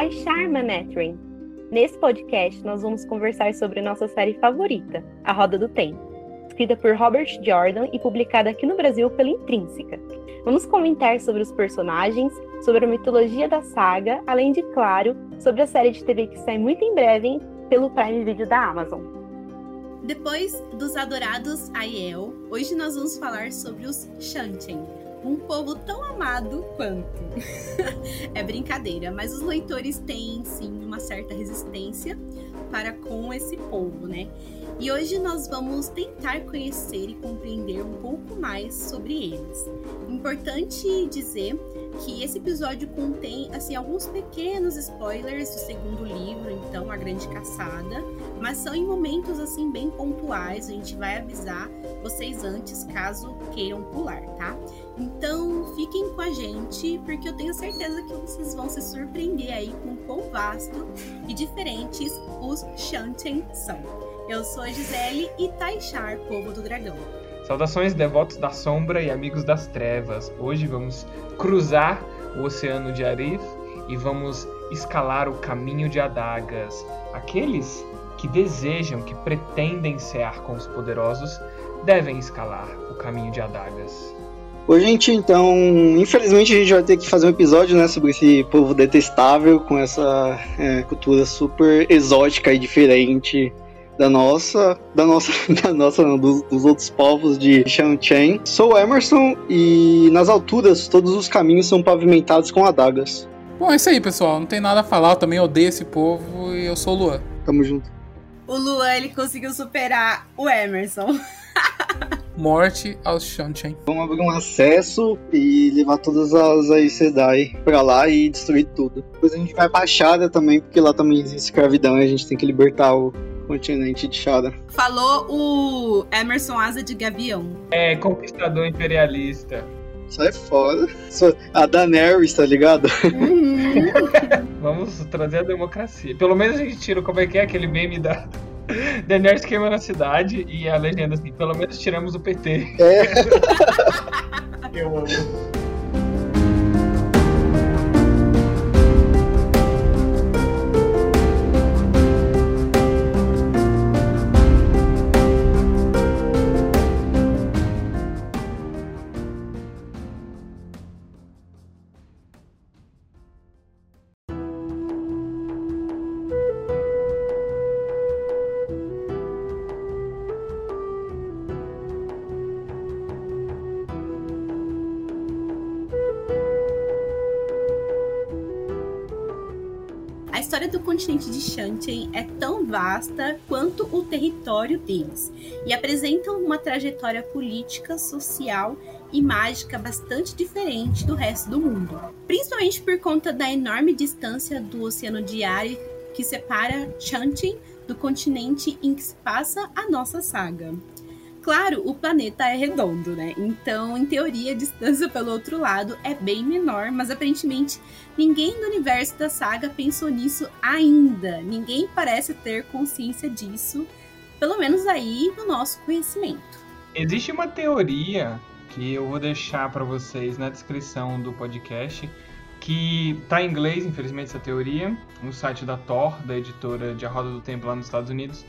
Taishar Manethrin. Nesse podcast, nós vamos conversar sobre nossa série favorita, A Roda do Tempo, escrita por Robert Jordan e publicada aqui no Brasil pela Intrínseca. Vamos comentar sobre os personagens, sobre a mitologia da saga, além de, claro, sobre a série de TV que sai muito em breve pelo Prime Video da Amazon. Depois dos adorados Aiel, hoje nós vamos falar sobre os Shanchen, um povo tão amado quanto. é brincadeira, mas os leitores têm sim uma certa resistência para com esse povo, né? E hoje nós vamos tentar conhecer e compreender um pouco mais sobre eles. Importante dizer que esse episódio contém assim alguns pequenos spoilers do segundo livro, então a Grande Caçada, mas são em momentos assim bem pontuais, a gente vai avisar vocês antes caso queiram pular, tá? Então fiquem com a gente, porque eu tenho certeza que vocês vão se surpreender aí com o quão vasto e diferentes os Shanten são. Eu sou a Gisele e Taishar, povo do dragão. Saudações devotos da sombra e amigos das trevas. Hoje vamos cruzar o oceano de Arif e vamos escalar o caminho de adagas. Aqueles que desejam, que pretendem cear com os poderosos, devem escalar o caminho de adagas. Oi, gente, então, infelizmente a gente vai ter que fazer um episódio, né, sobre esse povo detestável, com essa é, cultura super exótica e diferente da nossa, da nossa, da nossa, não, dos, dos, outros povos de Shanchen. Sou Emerson e nas alturas todos os caminhos são pavimentados com adagas. Bom, é isso aí, pessoal. Não tem nada a falar, eu também odeio esse povo e eu sou o Luan. Tamo junto. O Luan, ele conseguiu superar o Emerson. morte aos Shanchen. Vamos abrir um acesso e levar todas as Aes Sedai pra lá e destruir tudo. Depois a gente vai pra Shada também, porque lá também existe escravidão e a gente tem que libertar o continente de Shada. Falou o Emerson Asa de Gavião. É, conquistador imperialista. Sai fora. A Daenerys, tá ligado? Uhum. Vamos trazer a democracia. Pelo menos a gente tira como é que é aquele meme da Daenerys queima na cidade e a legenda assim, pelo menos tiramos o PT. É. Eu amo. Shantian é tão vasta quanto o território deles e apresenta uma trajetória política, social e mágica bastante diferente do resto do mundo, principalmente por conta da enorme distância do Oceano Diário que separa Shantian do continente em que se passa a nossa saga. Claro, o planeta é redondo, né? Então, em teoria, a distância pelo outro lado é bem menor, mas aparentemente ninguém no universo da saga pensou nisso ainda. Ninguém parece ter consciência disso, pelo menos aí no nosso conhecimento. Existe uma teoria que eu vou deixar para vocês na descrição do podcast, que tá em inglês, infelizmente, essa teoria, no site da Thor, da editora de A Roda do Tempo lá nos Estados Unidos,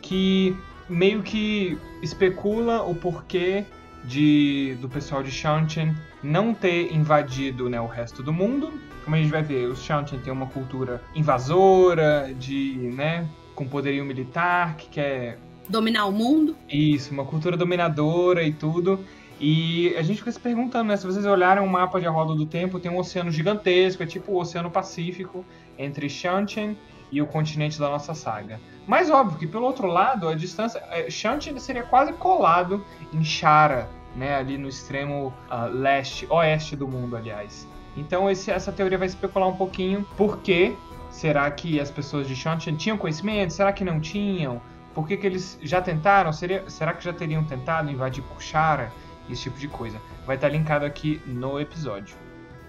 que meio que especula o porquê de, do pessoal de Shanchen não ter invadido né, o resto do mundo. Como a gente vai ver, os Shanchen têm uma cultura invasora, de, né, com poderio militar, que quer... Dominar o mundo. Isso, uma cultura dominadora e tudo. E a gente fica se perguntando, né? Se vocês olharem um mapa de A Roda do Tempo, tem um oceano gigantesco, é tipo o Oceano Pacífico, entre Shanchen e o continente da nossa saga. Mas óbvio que pelo outro lado, a distância. É, Shanti seria quase colado em Shara, né? Ali no extremo uh, leste, oeste do mundo, aliás. Então esse, essa teoria vai especular um pouquinho por que será que as pessoas de Shanti tinham conhecimento, será que não tinham? Por que, que eles já tentaram? Seria, será que já teriam tentado invadir por Shara? Esse tipo de coisa. Vai estar linkado aqui no episódio.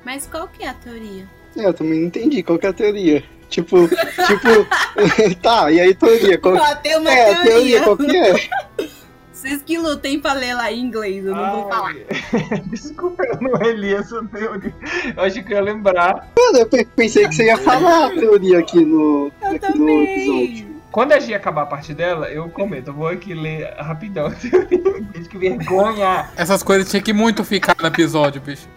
Mas qual que é a teoria? É, eu também não entendi qual que é a teoria. Tipo, tipo, tá, e aí teoria? Qual... Ah, tem uma é, teoria. a teoria qual que é? Vocês que lutem pra ler lá em inglês, eu não vou falar. Desculpa, eu não reli essa teoria. Eu achei que eu ia lembrar. Mano, eu pe- pensei que você ia falar a teoria aqui no, Eu aqui no também. episódio. Quando a Gia acabar a parte dela, eu comento. Eu vou aqui ler rapidão a teoria. Que vergonha! Essas coisas tinha que muito ficar no episódio, bicho.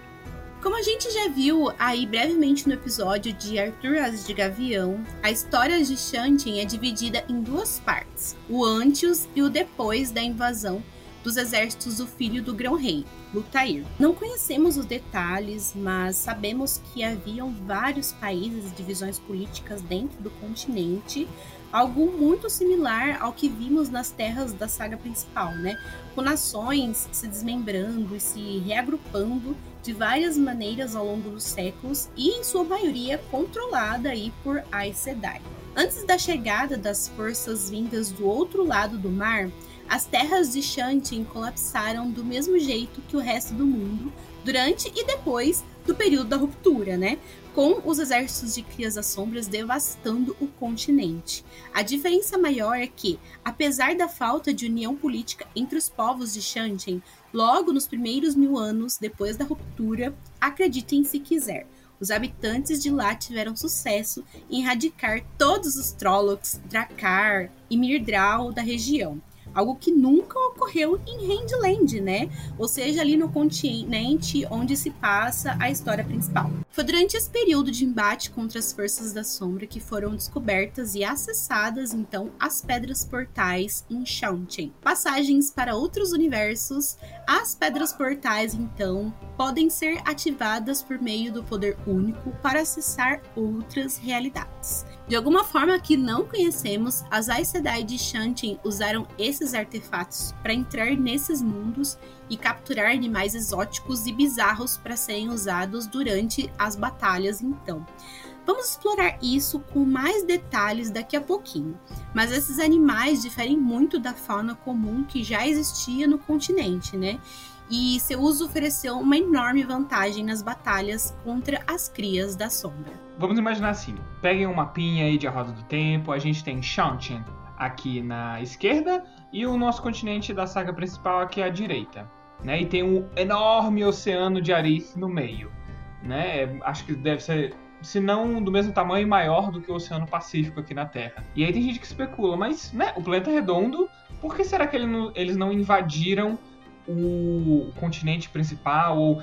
Como a gente já viu aí brevemente no episódio de Arthur Asas de Gavião, a história de Shantin é dividida em duas partes: o antes e o depois da invasão dos exércitos do filho do grão-rei, Lutair. Não conhecemos os detalhes, mas sabemos que haviam vários países e divisões políticas dentro do continente, algo muito similar ao que vimos nas terras da saga principal, né? Com nações se desmembrando e se reagrupando de várias maneiras ao longo dos séculos e, em sua maioria, controlada aí por Aes Sedai. Antes da chegada das forças vindas do outro lado do mar, as terras de Shantin colapsaram do mesmo jeito que o resto do mundo durante e depois do período da ruptura, né? Com os exércitos de Crias das Sombras devastando o continente. A diferença maior é que, apesar da falta de união política entre os povos de Shantin, logo nos primeiros mil anos depois da ruptura, acreditem se quiser, os habitantes de lá tiveram sucesso em erradicar todos os Trollocs, Drakkar e Myrddraal da região. Algo que nunca ocorreu em Handland, né? Ou seja, ali no continente onde se passa a história principal. Foi durante esse período de embate contra as forças da sombra que foram descobertas e acessadas, então, as pedras portais em Shanchen. Passagens para outros universos. As pedras portais, então, podem ser ativadas por meio do poder único para acessar outras realidades. De alguma forma que não conhecemos, as Aes Sedai de Shantin usaram esses artefatos para entrar nesses mundos e capturar animais exóticos e bizarros para serem usados durante as batalhas então. Vamos explorar isso com mais detalhes daqui a pouquinho. Mas esses animais diferem muito da fauna comum que já existia no continente, né? E seu uso ofereceu uma enorme vantagem nas batalhas contra as crias da sombra. Vamos imaginar assim: peguem um mapinha aí de Roda do Tempo, a gente tem Shanchen aqui na esquerda e o nosso continente da saga principal aqui à direita. Né? E tem um enorme oceano de Arith no meio. Né? Acho que deve ser, se não do mesmo tamanho, maior do que o Oceano Pacífico aqui na Terra. E aí tem gente que especula, mas né, o planeta é redondo, por que será que ele não- eles não invadiram o continente principal? Ou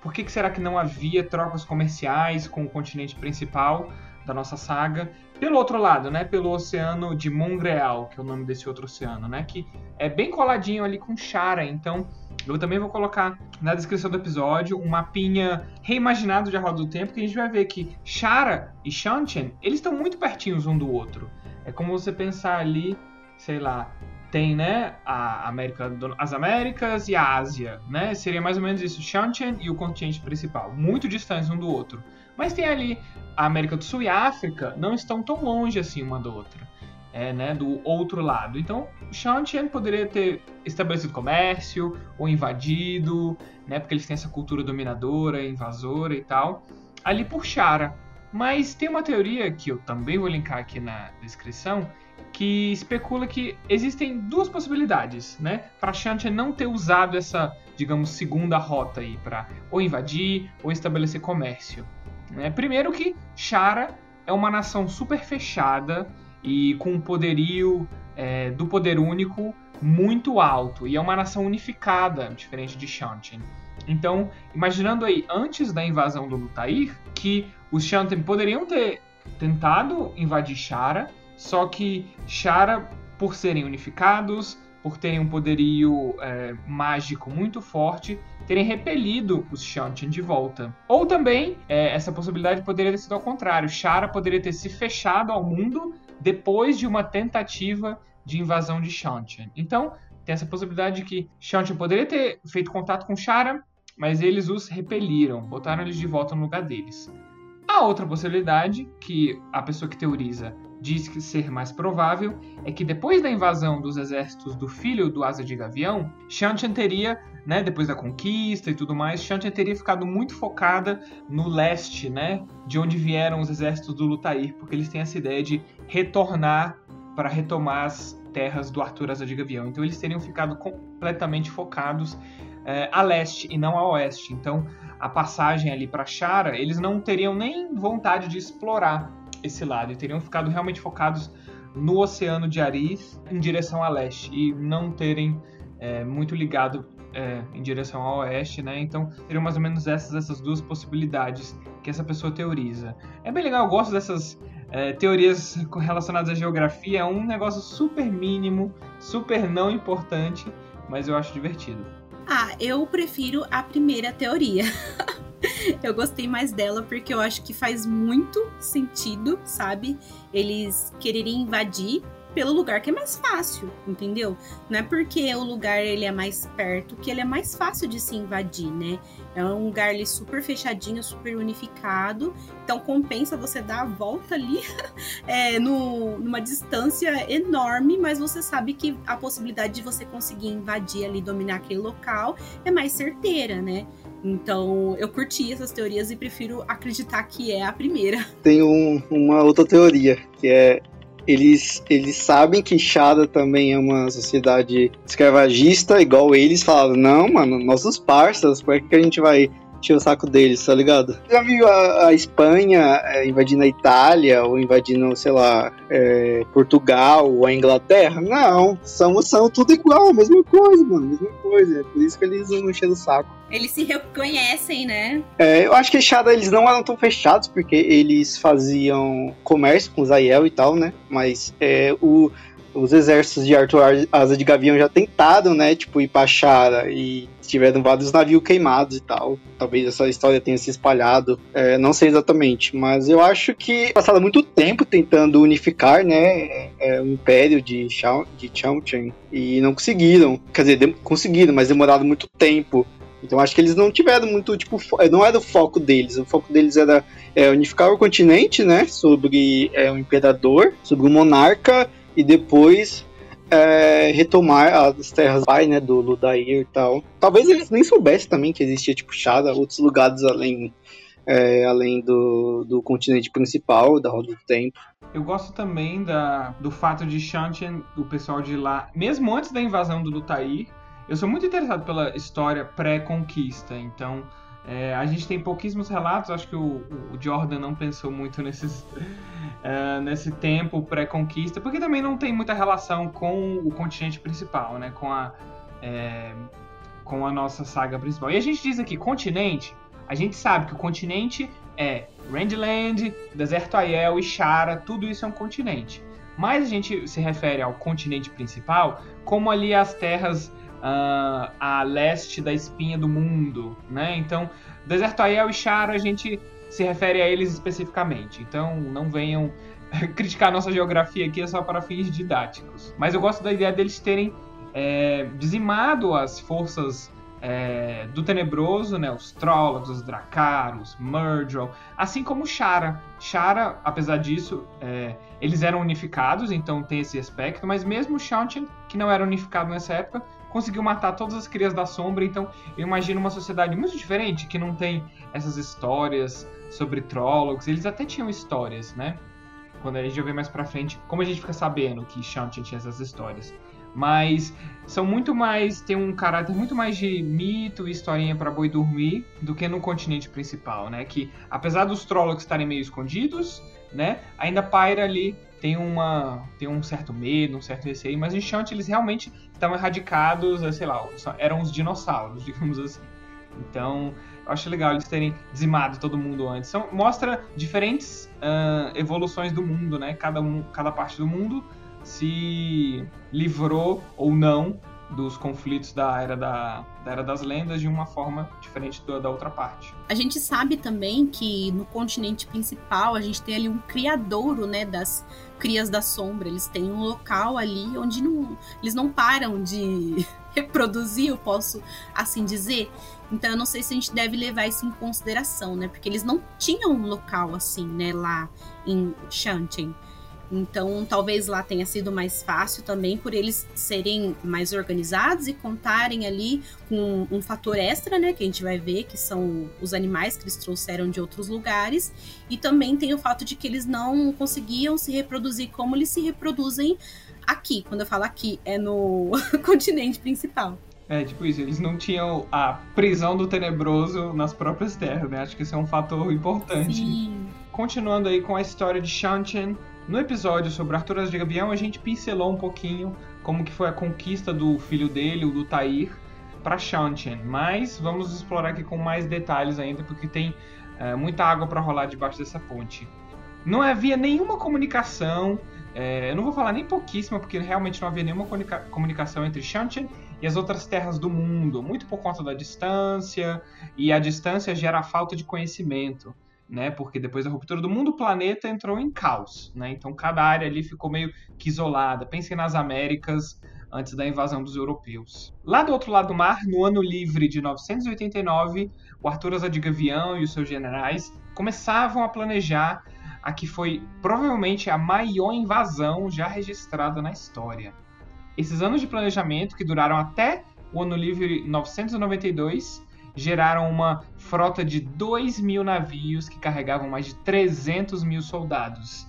por que, que será que não havia trocas comerciais com o continente principal da nossa saga? Pelo outro lado, né, pelo oceano de Montreal, que é o nome desse outro oceano, né, que é bem coladinho ali com Shara, então eu também vou colocar na descrição do episódio um mapinha reimaginado de A Roda do Tempo, que a gente vai ver que Shara e Shanchen, eles estão muito pertinhos um do outro. É como você pensar ali, sei lá, tem, né, a América, as Américas e a Ásia, né? Seria mais ou menos isso, Shanchen e o continente principal, muito distantes um do outro. Mas tem ali a América do Sul e a África, não estão tão longe assim uma da outra, é, né, do outro lado. Então, Shanchen poderia ter estabelecido comércio ou invadido, né, porque eles têm essa cultura dominadora, invasora e tal, ali por Shara. Mas tem uma teoria que eu também vou linkar aqui na descrição, que especula que existem duas possibilidades, né? Para Shantia não ter usado essa, digamos, segunda rota aí para ou invadir ou estabelecer comércio. Né? Primeiro que Shara é uma nação super fechada e com um poderio é, do poder único muito alto e é uma nação unificada, diferente de Shantin. Então, imaginando aí antes da invasão do Lutair, que os Shantin poderiam ter tentado invadir Shara, só que Shara, por serem unificados, por terem um poderio é, mágico muito forte, terem repelido os Shantian de volta. Ou também, é, essa possibilidade poderia ter sido ao contrário. Shara poderia ter se fechado ao mundo depois de uma tentativa de invasão de Shantian. Então, tem essa possibilidade de que Shantian poderia ter feito contato com Shara, mas eles os repeliram, botaram eles de volta no lugar deles. A outra possibilidade, que a pessoa que teoriza diz que ser mais provável, é que depois da invasão dos exércitos do filho do Asa de Gavião, Shantian teria, né, depois da conquista e tudo mais, Shantian teria ficado muito focada no leste, né, de onde vieram os exércitos do Lutair, porque eles têm essa ideia de retornar para retomar as terras do Arthur Asa de Gavião. Então eles teriam ficado completamente focados é, a leste e não a oeste. Então a passagem ali para Chara, eles não teriam nem vontade de explorar esse lado e teriam ficado realmente focados no Oceano de Aris em direção a leste e não terem é, muito ligado é, em direção ao oeste, né? Então teriam mais ou menos essas, essas duas possibilidades que essa pessoa teoriza. É bem legal, eu gosto dessas é, teorias relacionadas à geografia, é um negócio super mínimo, super não importante, mas eu acho divertido. Ah, eu prefiro a primeira teoria. eu gostei mais dela porque eu acho que faz muito sentido, sabe? Eles quererem invadir pelo lugar que é mais fácil, entendeu? Não é porque o lugar ele é mais perto que ele é mais fácil de se invadir, né? É um lugar ali super fechadinho, super unificado, então compensa você dar a volta ali é, no, numa distância enorme, mas você sabe que a possibilidade de você conseguir invadir ali, dominar aquele local é mais certeira, né? Então, eu curti essas teorias e prefiro acreditar que é a primeira. Tem um, uma outra teoria, que é eles, eles sabem que Shada também é uma sociedade escravagista, igual eles falaram, não, mano, nossos parceiros, por que, que a gente vai encher o saco deles, tá ligado? Já viu a, a Espanha é, invadindo a Itália, ou invadindo, sei lá, é, Portugal, ou a Inglaterra? Não, são, são tudo igual, a mesma coisa, mano, a mesma coisa. É por isso que eles não enchem o saco. Eles se reconhecem, né? É, eu acho que Shada eles não eram tão fechados, porque eles faziam comércio com Zael e tal, né? Mas é, o os exércitos de Arthur Asa de Gavião já tentaram, né, tipo, ir pra Chara e tiveram vários navios queimados e tal. Talvez essa história tenha se espalhado, é, não sei exatamente, mas eu acho que passaram muito tempo tentando unificar, né, é, o império de, Chao, de Chongqing e não conseguiram. Quer dizer, conseguiram, mas demoraram muito tempo. Então acho que eles não tiveram muito, tipo, não era o foco deles. O foco deles era é, unificar o continente, né? Sobre é, o imperador, sobre o monarca, e depois é, retomar as terras pai, né, do Ludair e tal. Talvez eles nem soubessem também que existia, tipo, Shada, outros lugares além, é, além do, do continente principal, da Roda do Tempo. Eu gosto também da, do fato de Shantian, o pessoal de lá, mesmo antes da invasão do Lutair, eu sou muito interessado pela história pré-conquista, então é, a gente tem pouquíssimos relatos, acho que o, o Jordan não pensou muito nesses, uh, nesse tempo pré-conquista, porque também não tem muita relação com o continente principal, né? Com a, é, com a nossa saga principal. E a gente diz aqui, continente, a gente sabe que o continente é Randland, Deserto Aiel e Shara, tudo isso é um continente. Mas a gente se refere ao continente principal como ali as terras uh, a leste da espinha do mundo, né? Então, Deserto Aiel e Shara a gente se refere a eles especificamente. Então, não venham criticar nossa geografia aqui é só para fins didáticos. Mas eu gosto da ideia deles terem é, dizimado as forças é, do Tenebroso, né, os Trollocs, os Dracaros, Murdrell, assim como Shara. Shara, apesar disso, é, eles eram unificados, então tem esse aspecto, mas mesmo Shantian, que não era unificado nessa época, conseguiu matar todas as crias da sombra. Então, eu imagino uma sociedade muito diferente que não tem essas histórias sobre Trollocs. Eles até tinham histórias, né? Quando a gente vai ver mais pra frente, como a gente fica sabendo que Shanti tinha essas histórias. Mas são muito mais. tem um caráter muito mais de mito e historinha para boi dormir do que no continente principal, né? Que apesar dos Trollocs estarem meio escondidos, né? Ainda paira ali tem, uma, tem um certo medo, um certo receio, mas em Shunt eles realmente estão erradicados, é, sei lá, eram os dinossauros, digamos assim. Então, eu acho legal eles terem dizimado todo mundo antes. mostra diferentes uh, evoluções do mundo, né? Cada, um, cada parte do mundo se livrou ou não dos conflitos da era, da, da era das lendas de uma forma diferente da, da outra parte. A gente sabe também que no continente principal a gente tem ali um criadouro, né, das crias da sombra. Eles têm um local ali onde não, eles não param de reproduzir, eu posso assim dizer. Então eu não sei se a gente deve levar isso em consideração, né? Porque eles não tinham um local assim, né, lá em Shanten. Então, talvez lá tenha sido mais fácil também por eles serem mais organizados e contarem ali com um fator extra, né? Que a gente vai ver, que são os animais que eles trouxeram de outros lugares. E também tem o fato de que eles não conseguiam se reproduzir como eles se reproduzem aqui. Quando eu falo aqui, é no continente principal. É, tipo isso, eles não tinham a prisão do tenebroso nas próprias terras, né? Acho que isso é um fator importante. Sim. Continuando aí com a história de Shanchen, no episódio sobre Arthur de Gavião, a gente pincelou um pouquinho como que foi a conquista do filho dele, o do Tair, para Shantian. Mas vamos explorar aqui com mais detalhes ainda, porque tem é, muita água para rolar debaixo dessa ponte. Não havia nenhuma comunicação, é, eu não vou falar nem pouquíssima, porque realmente não havia nenhuma comunica comunicação entre Shantian e as outras terras do mundo, muito por conta da distância, e a distância gera a falta de conhecimento né? Porque depois da ruptura do mundo, o planeta entrou em caos, né? Então cada área ali ficou meio que isolada. Pensem nas Américas antes da invasão dos europeus. Lá do outro lado do mar, no ano livre de 989, o Arthur Azadigavião e os seus generais começavam a planejar a que foi provavelmente a maior invasão já registrada na história. Esses anos de planejamento, que duraram até o ano livre 992, geraram uma frota de 2 mil navios que carregavam mais de 300 mil soldados.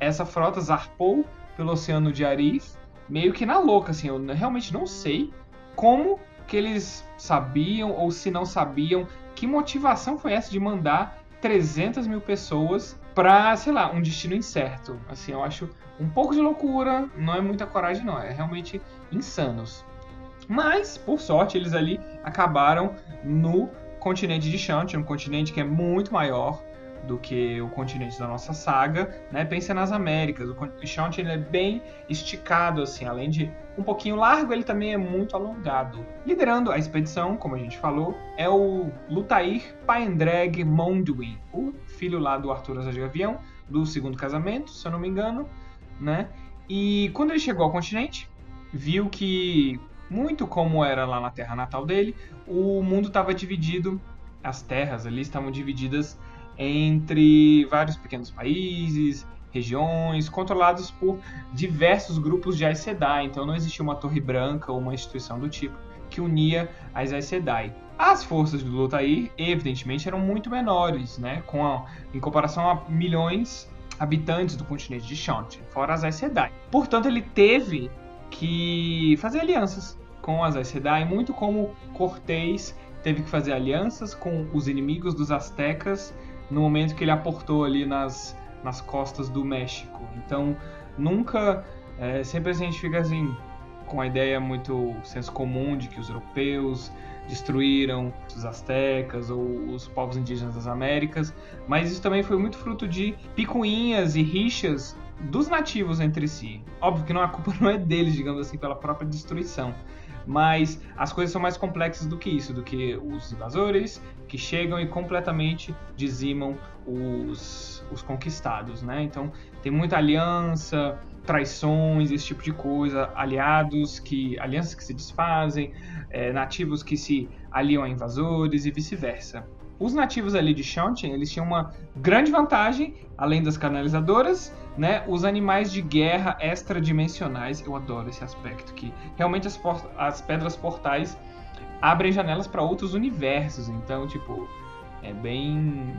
Essa frota zarpou pelo Oceano de Arif, meio que na louca, assim, eu realmente não sei como que eles sabiam ou se não sabiam que motivação foi essa de mandar 300 mil pessoas para, sei lá, um destino incerto. Assim, eu acho um pouco de loucura, não é muita coragem não, é realmente insanos. Mas, por sorte, eles ali acabaram no continente de Shanti, um continente que é muito maior do que o continente da nossa saga, né? Pensa nas Américas. O Shanti é bem esticado assim, além de um pouquinho largo, ele também é muito alongado. Liderando a expedição, como a gente falou, é o Lutair Paendrag Monduin, o filho lá do Arthur Azagavião, do segundo casamento, se eu não me engano, né? E quando ele chegou ao continente, viu que muito como era lá na terra natal dele, o mundo estava dividido, as terras ali estavam divididas entre vários pequenos países, regiões, controlados por diversos grupos de Aes Sedai. Então não existia uma torre branca ou uma instituição do tipo que unia as Aes Sedai. As forças do Lotair, evidentemente, eram muito menores, né? Com a, em comparação a milhões habitantes do continente de Shanti, fora as Aes Sedai. Portanto, ele teve que fazer alianças com as Aes Sedai, muito como Cortés teve que fazer alianças com os inimigos dos astecas no momento que ele aportou ali nas, nas costas do México. Então, nunca, é, sempre a gente fica assim com a ideia muito senso comum de que os europeus destruíram os astecas ou os povos indígenas das Américas, mas isso também foi muito fruto de picuinhas e rixas dos nativos entre si. Óbvio que não, a culpa não é deles, digamos assim, pela própria destruição mas as coisas são mais complexas do que isso, do que os invasores que chegam e completamente dizimam os, os conquistados, né? Então tem muita aliança, traições, esse tipo de coisa, aliados que alianças que se desfazem, é, nativos que se aliam a invasores e vice-versa. Os nativos ali de Shantin, eles tinham uma grande vantagem, além das canalizadoras, né? Os animais de guerra extradimensionais. Eu adoro esse aspecto que realmente as, as pedras portais abrem janelas para outros universos. Então, tipo, é bem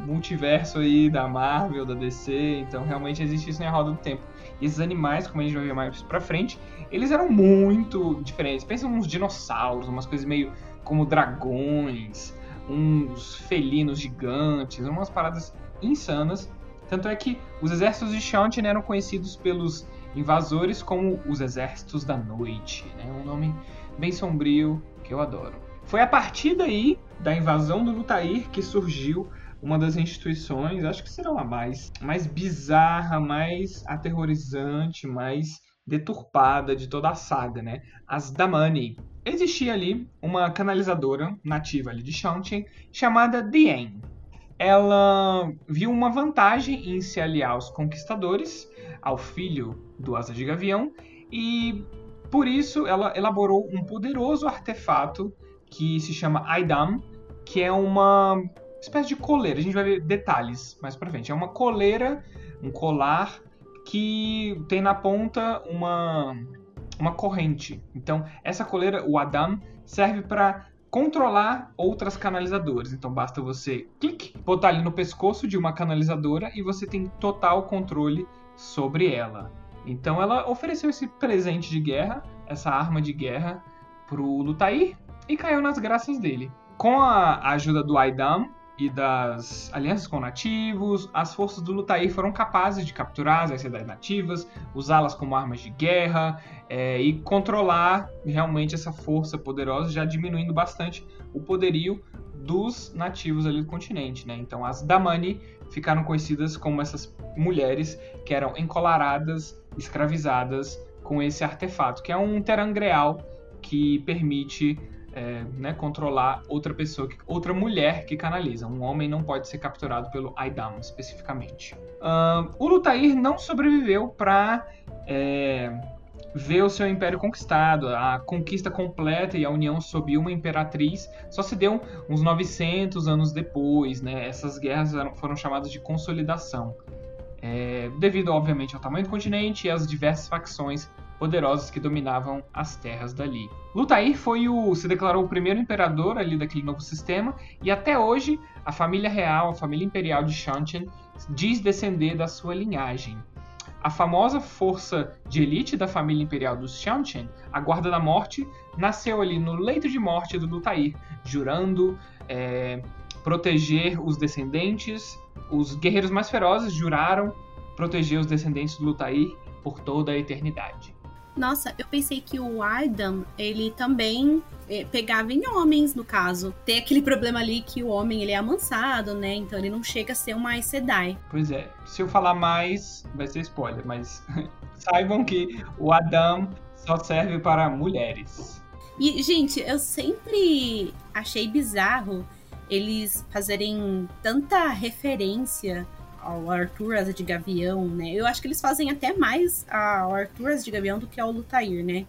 multiverso aí da Marvel, da DC. Então, realmente existe isso na roda do tempo. E esses animais, como a gente vai ver mais pra frente, eles eram muito diferentes. Pensa uns dinossauros, umas coisas meio como dragões uns felinos gigantes, umas paradas insanas. Tanto é que os exércitos de Shantin eram conhecidos pelos invasores como os Exércitos da Noite, né? um nome bem sombrio que eu adoro. Foi a partir daí, da invasão do Lutair, que surgiu uma das instituições, acho que será a mais, mais bizarra, mais aterrorizante, mais deturpada de toda a saga, né? As Damani. Existia ali uma canalizadora nativa ali de Shantian chamada Dien. Ela viu uma vantagem em se aliar aos conquistadores, ao filho do Asa de Gavião, e por isso ela elaborou um poderoso artefato que se chama Aidam, que é uma espécie de coleira. A gente vai ver detalhes mais pra frente. É uma coleira, um colar que tem na ponta uma, uma corrente. Então, essa coleira, o Adam, serve para controlar outras canalizadoras. Então, basta você clique, botar ali no pescoço de uma canalizadora e você tem total controle sobre ela. Então, ela ofereceu esse presente de guerra, essa arma de guerra, pro Lutair e caiu nas graças dele. Com a ajuda do Aidam, e das alianças com nativos, as forças do Lutair foram capazes de capturar as cidades nativas, usá-las como armas de guerra é, e controlar realmente essa força poderosa, já diminuindo bastante o poderio dos nativos ali do continente. Né? Então as Damani ficaram conhecidas como essas mulheres que eram encolaradas, escravizadas com esse artefato, que é um terangreal que permite é, né, controlar outra pessoa, outra mulher que canaliza. Um homem não pode ser capturado pelo Aidam, especificamente. O Lutair não sobreviveu para é, ver o seu império conquistado. A conquista completa e a união sob uma imperatriz só se deu uns 900 anos depois. Né? Essas guerras foram chamadas de consolidação. É, devido, obviamente, ao tamanho do continente e às diversas facções poderosos que dominavam as terras dali. Lutair foi o se declarou o primeiro imperador ali daquele novo sistema e até hoje a família real, a família imperial de Shantian diz descender da sua linhagem. A famosa força de elite da família imperial dos Shantian, a Guarda da Morte, nasceu ali no leito de morte do Lutair, jurando é, proteger os descendentes. Os guerreiros mais ferozes juraram proteger os descendentes do Lutair por toda a eternidade. Nossa, eu pensei que o Ardan, ele também é, pegava em homens, no caso. Tem aquele problema ali que o homem ele é amansado, né? Então ele não chega a ser uma Sedai. Pois é. Se eu falar mais, vai ser spoiler, mas saibam que o Adam só serve para mulheres. E, gente, eu sempre achei bizarro eles fazerem tanta referência ao Asa de Gavião, né? Eu acho que eles fazem até mais ao Arthur Asa de Gavião do que ao Lutair, né?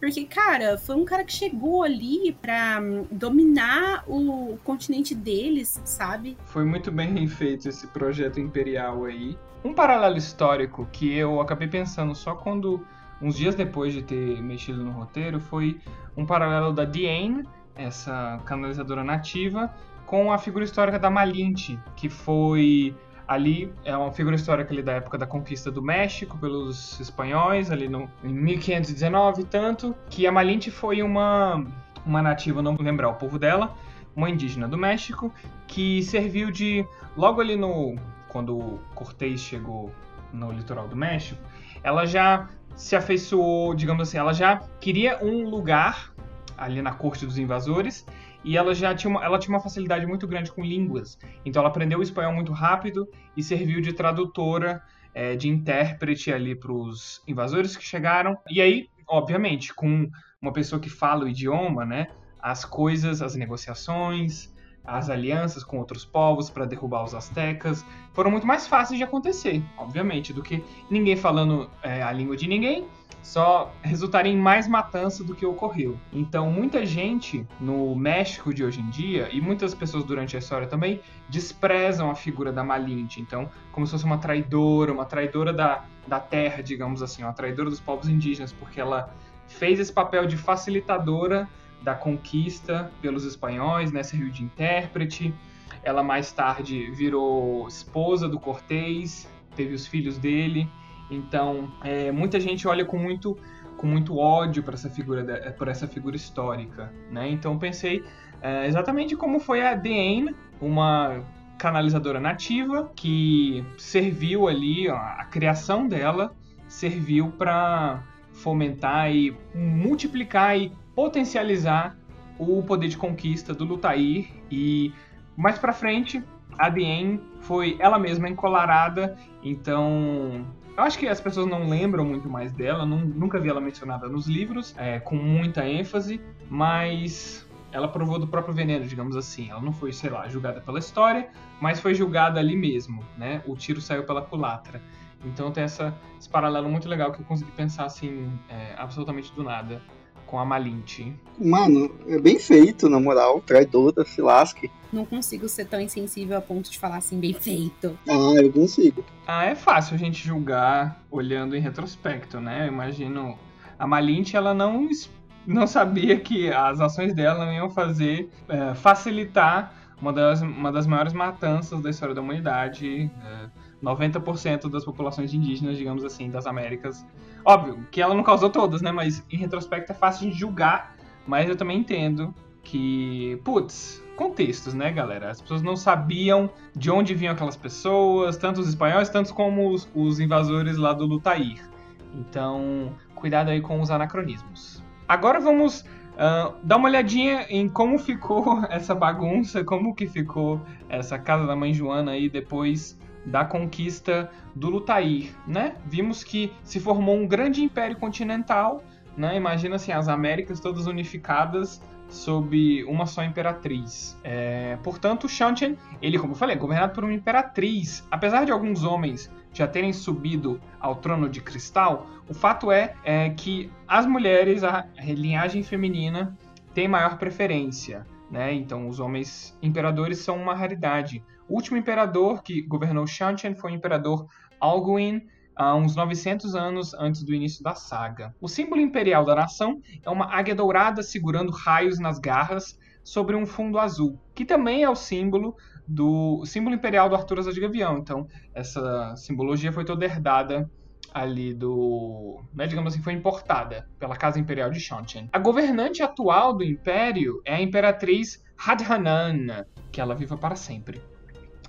Porque, cara, foi um cara que chegou ali para hum, dominar o continente deles, sabe? Foi muito bem feito esse projeto imperial aí. Um paralelo histórico que eu acabei pensando só quando, uns dias depois de ter mexido no roteiro, foi um paralelo da Diane, essa canalizadora nativa, com a figura histórica da Malinte, que foi Ali é uma figura histórica ali da época da conquista do México pelos espanhóis, ali no, em 1519 tanto, que a Malinte foi uma, uma nativa, não vou lembrar o povo dela, uma indígena do México, que serviu de, logo ali no, quando Cortés chegou no litoral do México, ela já se afeiçoou, digamos assim, ela já queria um lugar ali na corte dos invasores e ela já tinha uma, ela tinha uma facilidade muito grande com línguas. Então ela aprendeu o espanhol muito rápido e serviu de tradutora, é, de intérprete ali para os invasores que chegaram. E aí, obviamente, com uma pessoa que fala o idioma, né, as coisas, as negociações, as alianças com outros povos para derrubar os astecas foram muito mais fáceis de acontecer, obviamente, do que ninguém falando é, a língua de ninguém só resultaria em mais matança do que ocorreu. Então, muita gente no México de hoje em dia, e muitas pessoas durante a história também, desprezam a figura da Malinte. Então, como se fosse uma traidora, uma traidora da, da terra, digamos assim, uma traidora dos povos indígenas, porque ela fez esse papel de facilitadora da conquista pelos espanhóis, né? Serviu de intérprete. Ela mais tarde virou esposa do Cortés, teve os filhos dele. Então, é, muita gente olha com muito, com muito ódio para essa figura, por essa figura histórica, né? Então, pensei é, exatamente como foi a Deane, uma canalizadora nativa que serviu ali, a, a criação dela serviu para fomentar e multiplicar e potencializar o poder de conquista do Lutair e mais para frente a Diane foi ela mesma encolarada, então Eu acho que as pessoas não lembram muito mais dela, não, nunca vi ela mencionada nos livros, é, com muita ênfase, mas ela provou do próprio veneno, digamos assim. Ela não foi, sei lá, julgada pela história, mas foi julgada ali mesmo, né? O tiro saiu pela culatra. Então tem essa, esse paralelo muito legal que eu consegui pensar assim, é, absolutamente do nada, com a Malinte. Mano, é bem feito, na moral. Traidora, se lasque. Não consigo ser tão insensível a ponto de falar assim, bem feito. Ah, eu consigo. Ah, é fácil a gente julgar olhando em retrospecto, né? Eu imagino. A Malinte, ela não, não sabia que as ações dela iam fazer é, facilitar uma das, uma das maiores matanças da história da humanidade. É, 90% das populações indígenas, digamos assim, das Américas. Óbvio que ela não causou todas, né? Mas em retrospecto é fácil de julgar. Mas eu também entendo que, putz, contextos, né, galera? As pessoas não sabiam de onde vinham aquelas pessoas, tanto os espanhóis, tanto como os, os invasores lá do Lutair. Então, cuidado aí com os anacronismos. Agora vamos uh, dar uma olhadinha em como ficou essa bagunça, como que ficou essa casa da mãe Joana aí depois da conquista do Lutair, né? Vimos que se formou um grande império continental, né? Imagina assim, as Américas todas unificadas sob uma só imperatriz. É, portanto, Shanchen, ele, como eu falei, é governado por uma imperatriz. Apesar de alguns homens já terem subido ao trono de cristal, o fato é, é que as mulheres, a linhagem feminina, tem maior preferência. Né? Então, os homens imperadores são uma raridade. O último imperador que governou Shanchen foi o imperador Alguin, há uns 900 anos antes do início da saga. O símbolo imperial da nação é uma águia dourada segurando raios nas garras sobre um fundo azul, que também é o símbolo do símbolo imperial do Arthur Asa de Gavião. Então, essa simbologia foi toda herdada ali do, né, digamos assim, foi importada pela Casa Imperial de Shanchen. A governante atual do império é a imperatriz Hadhanan, que ela viva para sempre.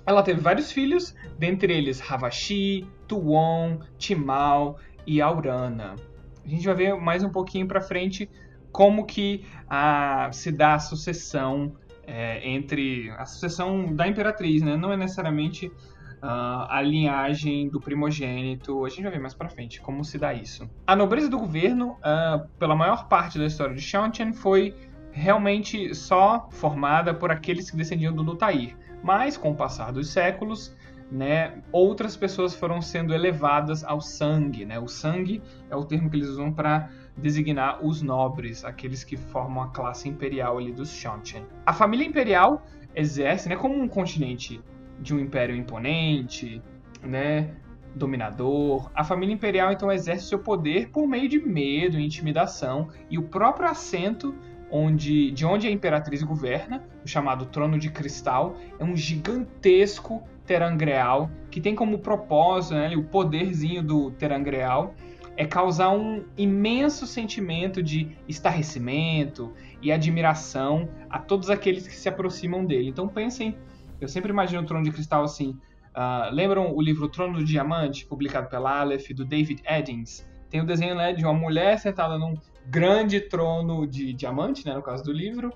Ela teve vários filhos, dentre eles Havashi, Tuon, Timau e Aurana. A gente vai ver mais um pouquinho para frente como que a, se dá a sucessão é, entre a sucessão da imperatriz, né? Não é necessariamente uh, a linhagem do primogênito. A gente vai ver mais para frente como se dá isso. A nobreza do governo, uh, pela maior parte da história de Shantian, foi realmente só formada por aqueles que descendiam do Lutair. Mas, com o passar dos séculos, né, outras pessoas foram sendo elevadas ao sangue. Né? O sangue é o termo que eles usam para designar os nobres, aqueles que formam a classe imperial ali dos Shonchen. A família imperial exerce, né, como um continente de um império imponente, né, dominador, a família imperial então exerce seu poder por meio de medo intimidação, e o próprio assento onde, de onde a imperatriz governa, o chamado Trono de Cristal, é um gigantesco terangreal que tem como propósito, né, o poderzinho do terangreal, é causar um imenso sentimento de estarrecimento e admiração a todos aqueles que se aproximam dele. Então pensem, eu sempre imagino o Trono de Cristal assim. Uh, lembram o livro Trono do Diamante, publicado pela Aleph, do David Eddings? Tem o desenho né, de uma mulher sentada num grande trono de diamante, né, no caso do livro.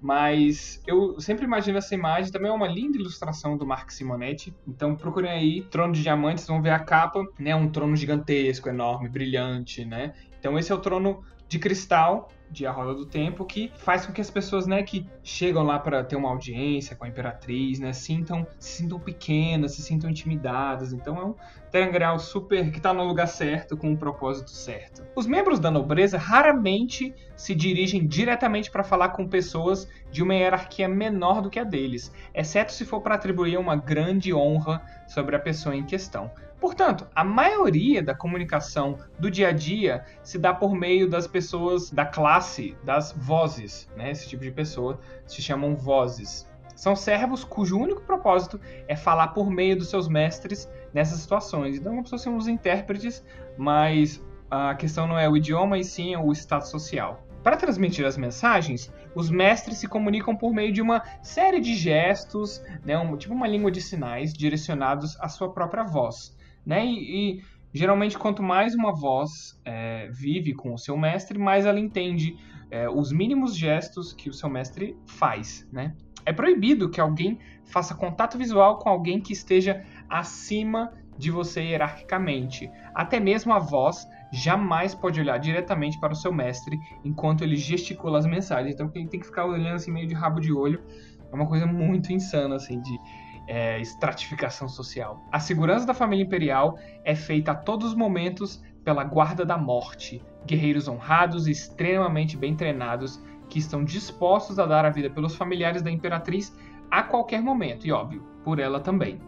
Mas eu sempre imagino essa imagem, também é uma linda ilustração do Mark Simonetti. Então procurem aí, Trono de Diamantes, vão ver a capa, né? Um trono gigantesco, enorme, brilhante, né? Então esse é o trono de cristal de A Roda do Tempo, que faz com que as pessoas, né, que chegam lá para ter uma audiência com a imperatriz, né, sintam, se sintam pequenas, se sintam intimidadas. Então é um Terangreal super que está no lugar certo, com o um propósito certo. Os membros da nobreza raramente se dirigem diretamente para falar com pessoas de uma hierarquia menor do que a deles, exceto se for para atribuir uma grande honra sobre a pessoa em questão. Portanto, a maioria da comunicação do dia a dia se dá por meio das pessoas da classe das vozes, né? Esse tipo de pessoa se chamam vozes. São servos cujo único propósito é falar por meio dos seus mestres nessas situações. Então, como se os intérpretes, mas a questão não é o idioma e sim o status social. Para transmitir as mensagens, os mestres se comunicam por meio de uma série de gestos, né, um, tipo uma língua de sinais direcionados à sua própria voz. Né? E, e geralmente, quanto mais uma voz é, vive com o seu mestre, mais ela entende é, os mínimos gestos que o seu mestre faz. Né? É proibido que alguém faça contato visual com alguém que esteja acima de você hierarquicamente. Até mesmo a voz jamais pode olhar diretamente para o seu mestre enquanto ele gesticula as mensagens. Então ele tem que ficar olhando assim meio de rabo de olho. É uma coisa muito insana assim de é, estratificação social. A segurança da família imperial é feita a todos os momentos pela guarda da morte, guerreiros honrados e extremamente bem treinados que estão dispostos a dar a vida pelos familiares da imperatriz a qualquer momento e óbvio por ela também.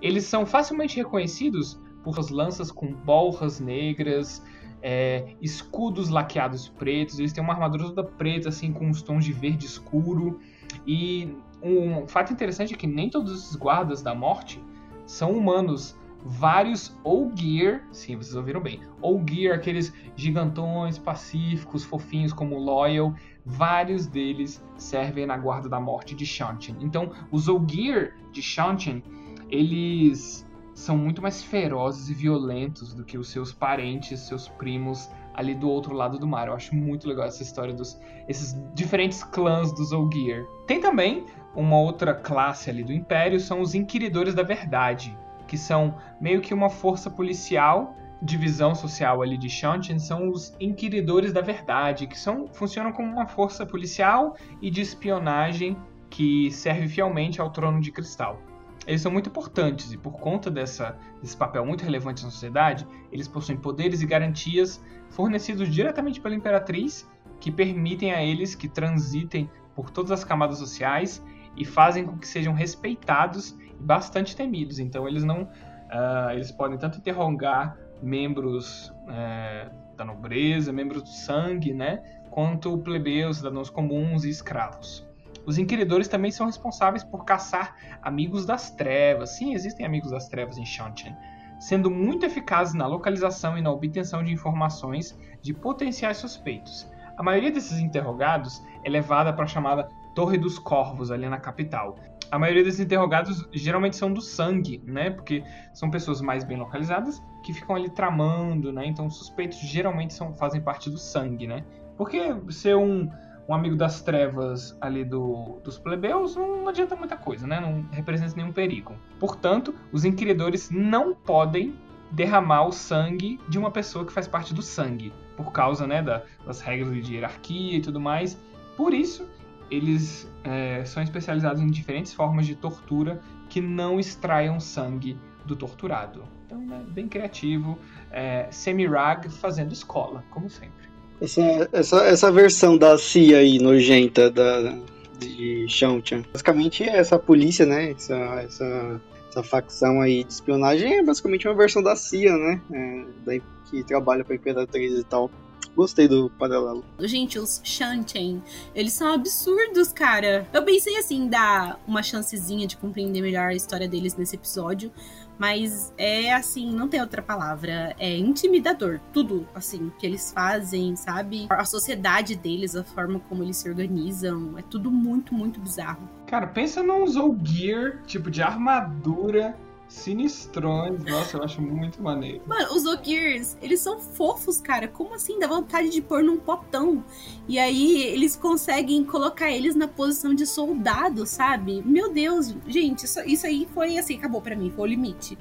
Eles são facilmente reconhecidos por suas lanças com bolhas negras, é, escudos laqueados pretos. Eles têm uma armadura toda preta, assim, com uns tons de verde escuro. E um fato interessante é que nem todos esses guardas da morte são humanos. Vários Ogier, sim, vocês ouviram bem, Ogier, aqueles gigantões pacíficos, fofinhos como Loyal, vários deles servem na guarda da morte de Shantin. Então, os Ogier de Shantin, eles são muito mais ferozes e violentos do que os seus parentes, seus primos ali do outro lado do mar. Eu acho muito legal essa história dos esses diferentes clãs dos Ogier. Tem também uma outra classe ali do Império, são os Inquiridores da Verdade, que são meio que uma força policial, divisão social ali de Shantin, são os Inquiridores da Verdade, que são funcionam como uma força policial e de espionagem que serve fielmente ao Trono de Cristal. Eles são muito importantes e por conta dessa, desse papel muito relevante na sociedade, eles possuem poderes e garantias fornecidos diretamente pela Imperatriz que permitem a eles que transitem por todas as camadas sociais e fazem com que sejam respeitados e bastante temidos. Então eles não, uh, eles podem tanto interrogar membros uh, da nobreza, membros do sangue, né, quanto plebeus, cidadãos comuns e escravos. Os inquiridores também são responsáveis por caçar amigos das trevas. Sim, existem amigos das trevas em Shantian, sendo muito eficazes na localização e na obtenção de informações de potenciais suspeitos. A maioria desses interrogados é levada para a chamada Torre dos Corvos, ali na capital. A maioria desses interrogados geralmente são do sangue, né? Porque são pessoas mais bem localizadas que ficam ali tramando, né? Então, os suspeitos geralmente são, fazem parte do sangue, né? Porque ser um, um amigo das trevas ali do, dos plebeus não adianta muita coisa, né? Não representa nenhum perigo. Portanto, os inquiridores não podem derramar o sangue de uma pessoa que faz parte do sangue, por causa né, da, das regras de hierarquia e tudo mais. Por isso, eles é, são especializados em diferentes formas de tortura que não extraiam sangue do torturado. Então, é bem criativo. É, Semirag fazendo escola, como sempre. Essa, essa, essa versão da CIA aí, nojenta, da, de Shanchan. Basicamente, essa polícia, né? Essa, essa, essa facção aí de espionagem é basicamente uma versão da CIA, né? É, que trabalha pra Imperatriz e tal. Gostei do paralelo. Gente, os Shanchen, eles são absurdos, cara. Eu pensei assim, dar uma chancezinha de compreender melhor a história deles nesse episódio. Mas é assim, não tem outra palavra. É intimidador. Tudo, assim, que eles fazem, sabe? A sociedade deles, a forma como eles se organizam. É tudo muito, muito bizarro. Cara, pensa num Zolgear, tipo, de armadura sinistrões. Nossa, eu acho muito maneiro. Mano, os Ogiers, eles são fofos, cara. Como assim? Dá vontade de pôr num potão. E aí eles conseguem colocar eles na posição de soldado, sabe? Meu Deus, gente, isso, isso aí foi assim, acabou para mim, foi o limite.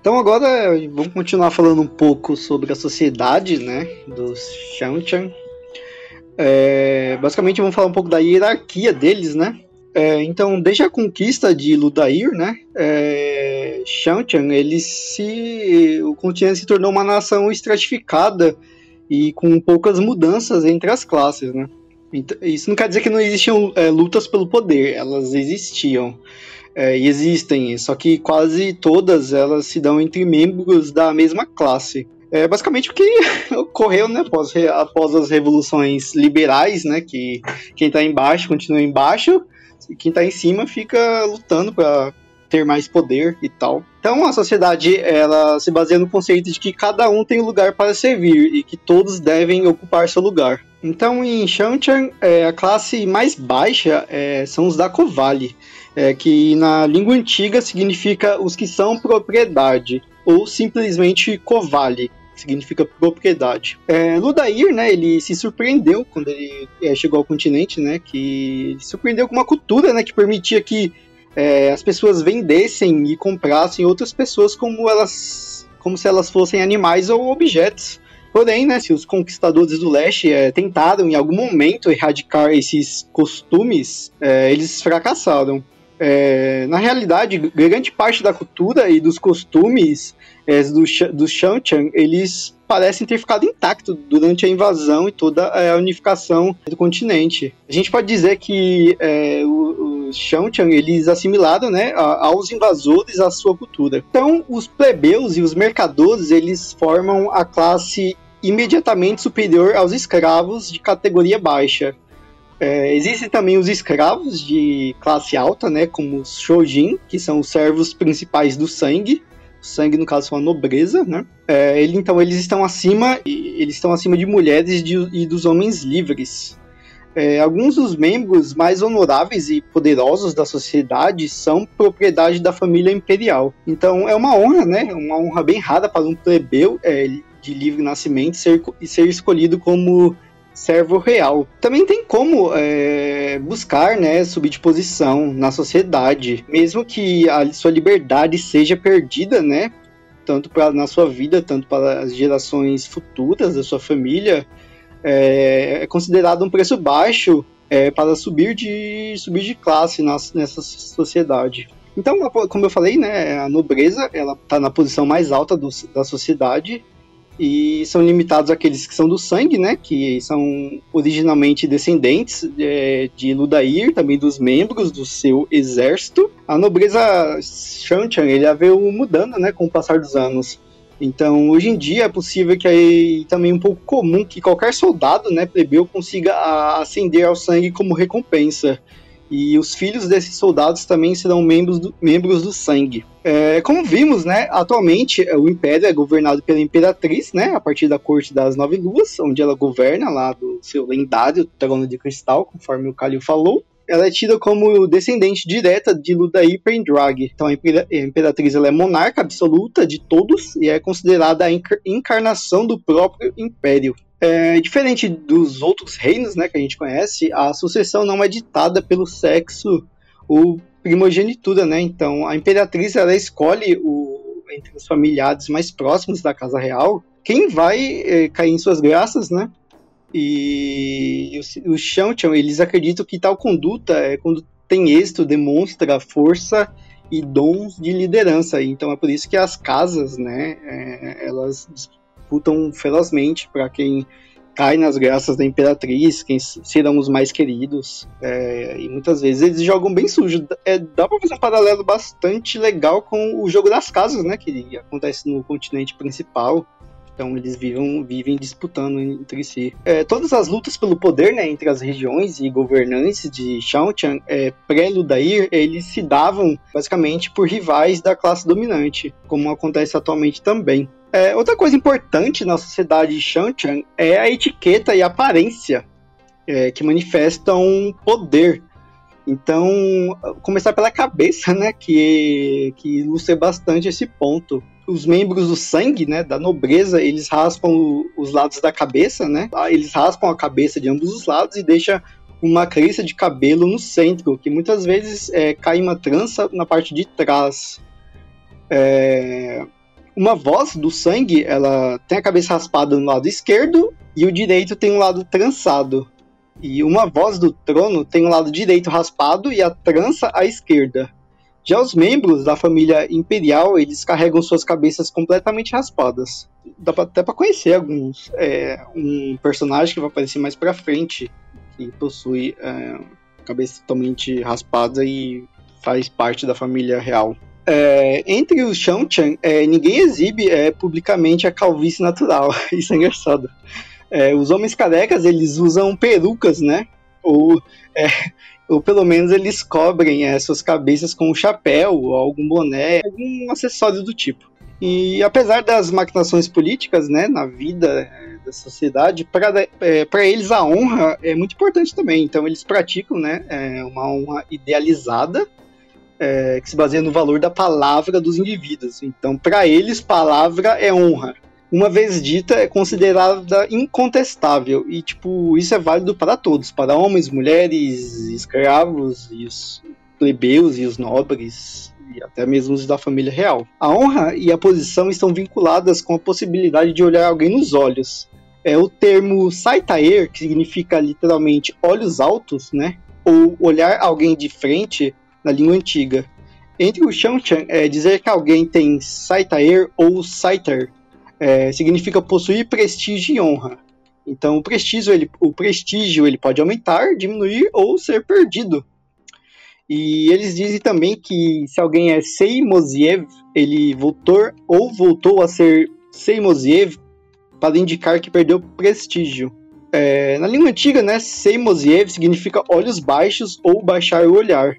Então agora vamos continuar falando um pouco sobre a sociedade, né, dos Shanchan. É, basicamente vamos falar um pouco da hierarquia deles, né. É, então, desde a conquista de Ludair, né, é, Shanchan, ele se, o continente se tornou uma nação estratificada e com poucas mudanças entre as classes, né. Então, isso não quer dizer que não existiam é, lutas pelo poder, elas existiam é, existem, só que quase todas elas se dão entre membros da mesma classe. É basicamente o que ocorreu né, após, após as revoluções liberais, né, que quem está embaixo continua embaixo, e quem está em cima fica lutando para ter mais poder e tal. Então a sociedade ela se baseia no conceito de que cada um tem um lugar para servir e que todos devem ocupar seu lugar. Então em Shanchan, é, a classe mais baixa é, são os da Kovali é, que na língua antiga significa os que são propriedade. ou simplesmente Kovali, que significa propriedade. É, Ludair, né, ele se surpreendeu quando ele é, chegou ao continente, né, que surpreendeu com uma cultura, né, que permitia que é, as pessoas vendessem e comprassem outras pessoas como elas, como se elas fossem animais ou objetos. Porém, né, se os conquistadores do leste é, tentaram em algum momento erradicar esses costumes, é, eles fracassaram. É, na realidade, grande parte da cultura e dos costumes é, do, do eles parecem ter ficado intactos durante a invasão e toda a unificação do continente. A gente pode dizer que é, os Shanchan, eles assimilaram né, aos invasores a sua cultura. Então, os plebeus e os mercadores, eles formam a classe imediatamente superior aos escravos de categoria baixa. É, existem também os escravos de classe alta, né, como os Shojin, que são os servos principais do sangue. O sangue, no caso, são a nobreza, né? É, ele, então, eles estão acima, eles estão acima de mulheres de, e dos homens livres. É, alguns dos membros mais honoráveis e poderosos da sociedade são propriedade da família imperial. Então é uma honra, né? Uma honra bem rara para um plebeu é, de livre nascimento ser, ser escolhido como servo real. Também tem como é, buscar né, subir de posição na sociedade, mesmo que a sua liberdade seja perdida, né? Tanto pra, na sua vida, tanto para as gerações futuras da sua família, é, é considerado um preço baixo é, para subir de, subir de classe nas, nessa sociedade. Então, como eu falei, né, a nobreza ela está na posição mais alta do, da sociedade e são limitados aqueles que são do sangue, né, que são originalmente descendentes é, de Ludair, também dos membros do seu exército. A nobreza Shanchan, ele veio mudando, né, com o passar dos anos. Então, hoje em dia é possível que aí também é um pouco comum que qualquer soldado, né, plebeu consiga ascender ao sangue como recompensa. E os filhos desses soldados também serão membros do, membros do sangue. É, como vimos, né, atualmente o Império é governado pela Imperatriz, né, a partir da Corte das Nove Luas, onde ela governa lá do seu lendário trono de cristal, conforme o Kalil falou. Ela é tida como descendente direta de Ludaí Pendrag. Então a Imperatriz ela é monarca absoluta de todos e é considerada a encarnação do próprio Império. É, diferente dos outros reinos né, que a gente conhece, a sucessão não é ditada pelo sexo ou primogenitura, né? Então a imperatriz ela escolhe o, entre os familiares mais próximos da casa real quem vai é, cair em suas graças, né? E os, Shantian, eles acreditam que tal conduta, é, quando tem êxito, demonstra força e dons de liderança. Então é por isso que as casas, né, é, elas disputam ferozmente para quem cai nas graças da Imperatriz, quem serão os mais queridos. É, e muitas vezes eles jogam bem sujo. É, dá para fazer um paralelo bastante legal com o jogo das casas, né? Que acontece no continente principal. Então eles vivem, vivem disputando entre si. É, todas as lutas pelo poder né, entre as regiões e governantes de Shaotian, é, pré-Ludair, eles se davam basicamente por rivais da classe dominante, como acontece atualmente também. É, outra coisa importante na sociedade de Shanchan é a etiqueta e a aparência é, que manifestam poder. Então, começar pela cabeça, né, que, que ilustra bastante esse ponto. Os membros do sangue, né, da nobreza, eles raspam os lados da cabeça, né? Eles raspam a cabeça de ambos os lados e deixa uma crista de cabelo no centro, que muitas vezes é, cai uma trança na parte de trás. É, uma voz do sangue, ela tem a cabeça raspada no lado esquerdo e o direito tem um lado trançado. E uma voz do trono tem o um lado direito raspado e a trança à esquerda. Já os membros da família imperial, eles carregam suas cabeças completamente raspadas. Dá até para conhecer alguns. É, um personagem que vai aparecer mais pra frente, que possui é, cabeça totalmente raspada e faz parte da família real. É, entre os Shanchan, é, ninguém exibe é, publicamente a calvície natural. Isso é engraçado. É, os homens carecas, eles usam perucas, né? Ou, é, ou pelo menos eles cobrem é, suas cabeças com um chapéu, ou algum boné, algum acessório do tipo. E apesar das maquinações políticas, né, na vida da sociedade, para é, eles a honra é muito importante também. Então eles praticam, né, uma honra idealizada é, que se baseia no valor da palavra dos indivíduos. Então, para eles, palavra é honra. Uma vez dita, é considerada incontestável. E, tipo, isso é válido para todos: para homens, mulheres, escravos, e os plebeus e os nobres, e até mesmo os da família real. A honra e a posição estão vinculadas com a possibilidade de olhar alguém nos olhos. É o termo saitaer, que significa literalmente olhos altos, né? Ou olhar alguém de frente, na língua antiga. Entre o Shanchan, é, dizer que alguém tem Saitaer ou Saiter é, significa possuir prestígio e honra. Então, o prestígio, ele, o prestígio ele pode aumentar, diminuir ou ser perdido. E eles dizem também que se alguém é Seimosiev, ele voltou ou voltou a ser Seimosiev para indicar que perdeu prestígio. É, na língua antiga, né, Seimosiev significa olhos baixos ou baixar o olhar.